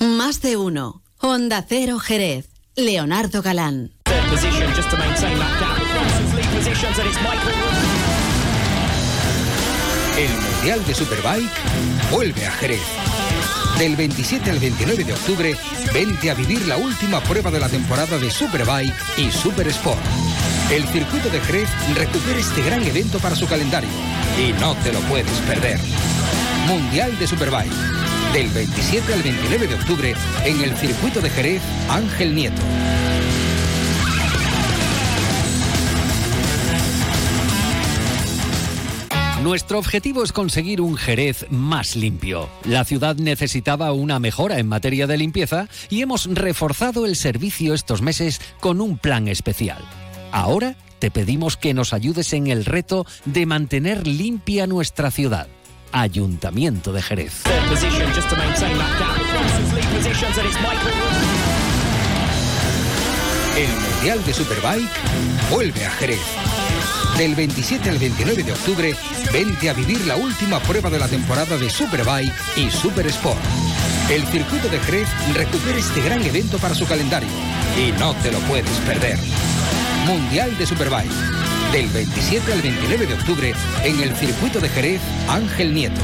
Más de uno. Honda Cero Jerez. Leonardo Galán. El Mundial de Superbike vuelve a Jerez. Del 27 al 29 de octubre, vente a vivir la última prueba de la temporada de Superbike y Super Sport. El circuito de Jerez recupera este gran evento para su calendario y no te lo puedes perder. Mundial de Superbike. Del 27 al 29 de octubre en el circuito de Jerez Ángel Nieto. Nuestro objetivo es conseguir un Jerez más limpio. La ciudad necesitaba una mejora en materia de limpieza y hemos reforzado el servicio estos meses con un plan especial. Ahora te pedimos que nos ayudes en el reto de mantener limpia nuestra ciudad. Ayuntamiento de Jerez. El Mundial de Superbike vuelve a Jerez. Del 27 al 29 de octubre, vente a vivir la última prueba de la temporada de Superbike y Super Sport. El circuito de Jerez recupera este gran evento para su calendario y no te lo puedes perder. Mundial de Superbike. Del 27 al 29 de octubre en el circuito de Jerez Ángel Nieto.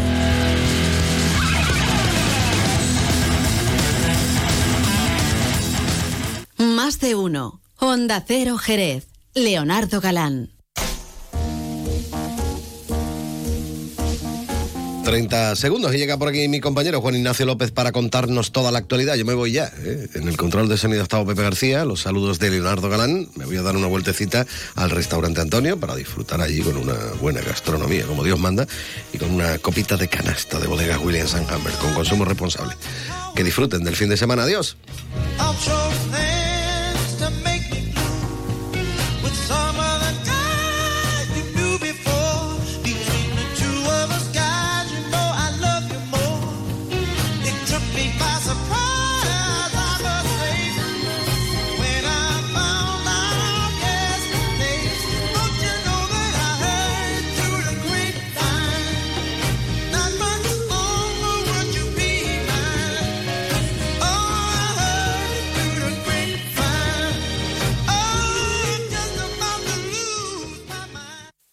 Más de uno. Honda Cero Jerez. Leonardo Galán. 30 segundos y llega por aquí mi compañero Juan Ignacio López para contarnos toda la actualidad. Yo me voy ya. ¿eh? En el control de sonido estaba Pepe García. Los saludos de Leonardo Galán. Me voy a dar una vueltecita al restaurante Antonio para disfrutar allí con una buena gastronomía, como Dios manda, y con una copita de canasta de bodegas Williams Hammer con consumo responsable. Que disfruten del fin de semana. Adiós.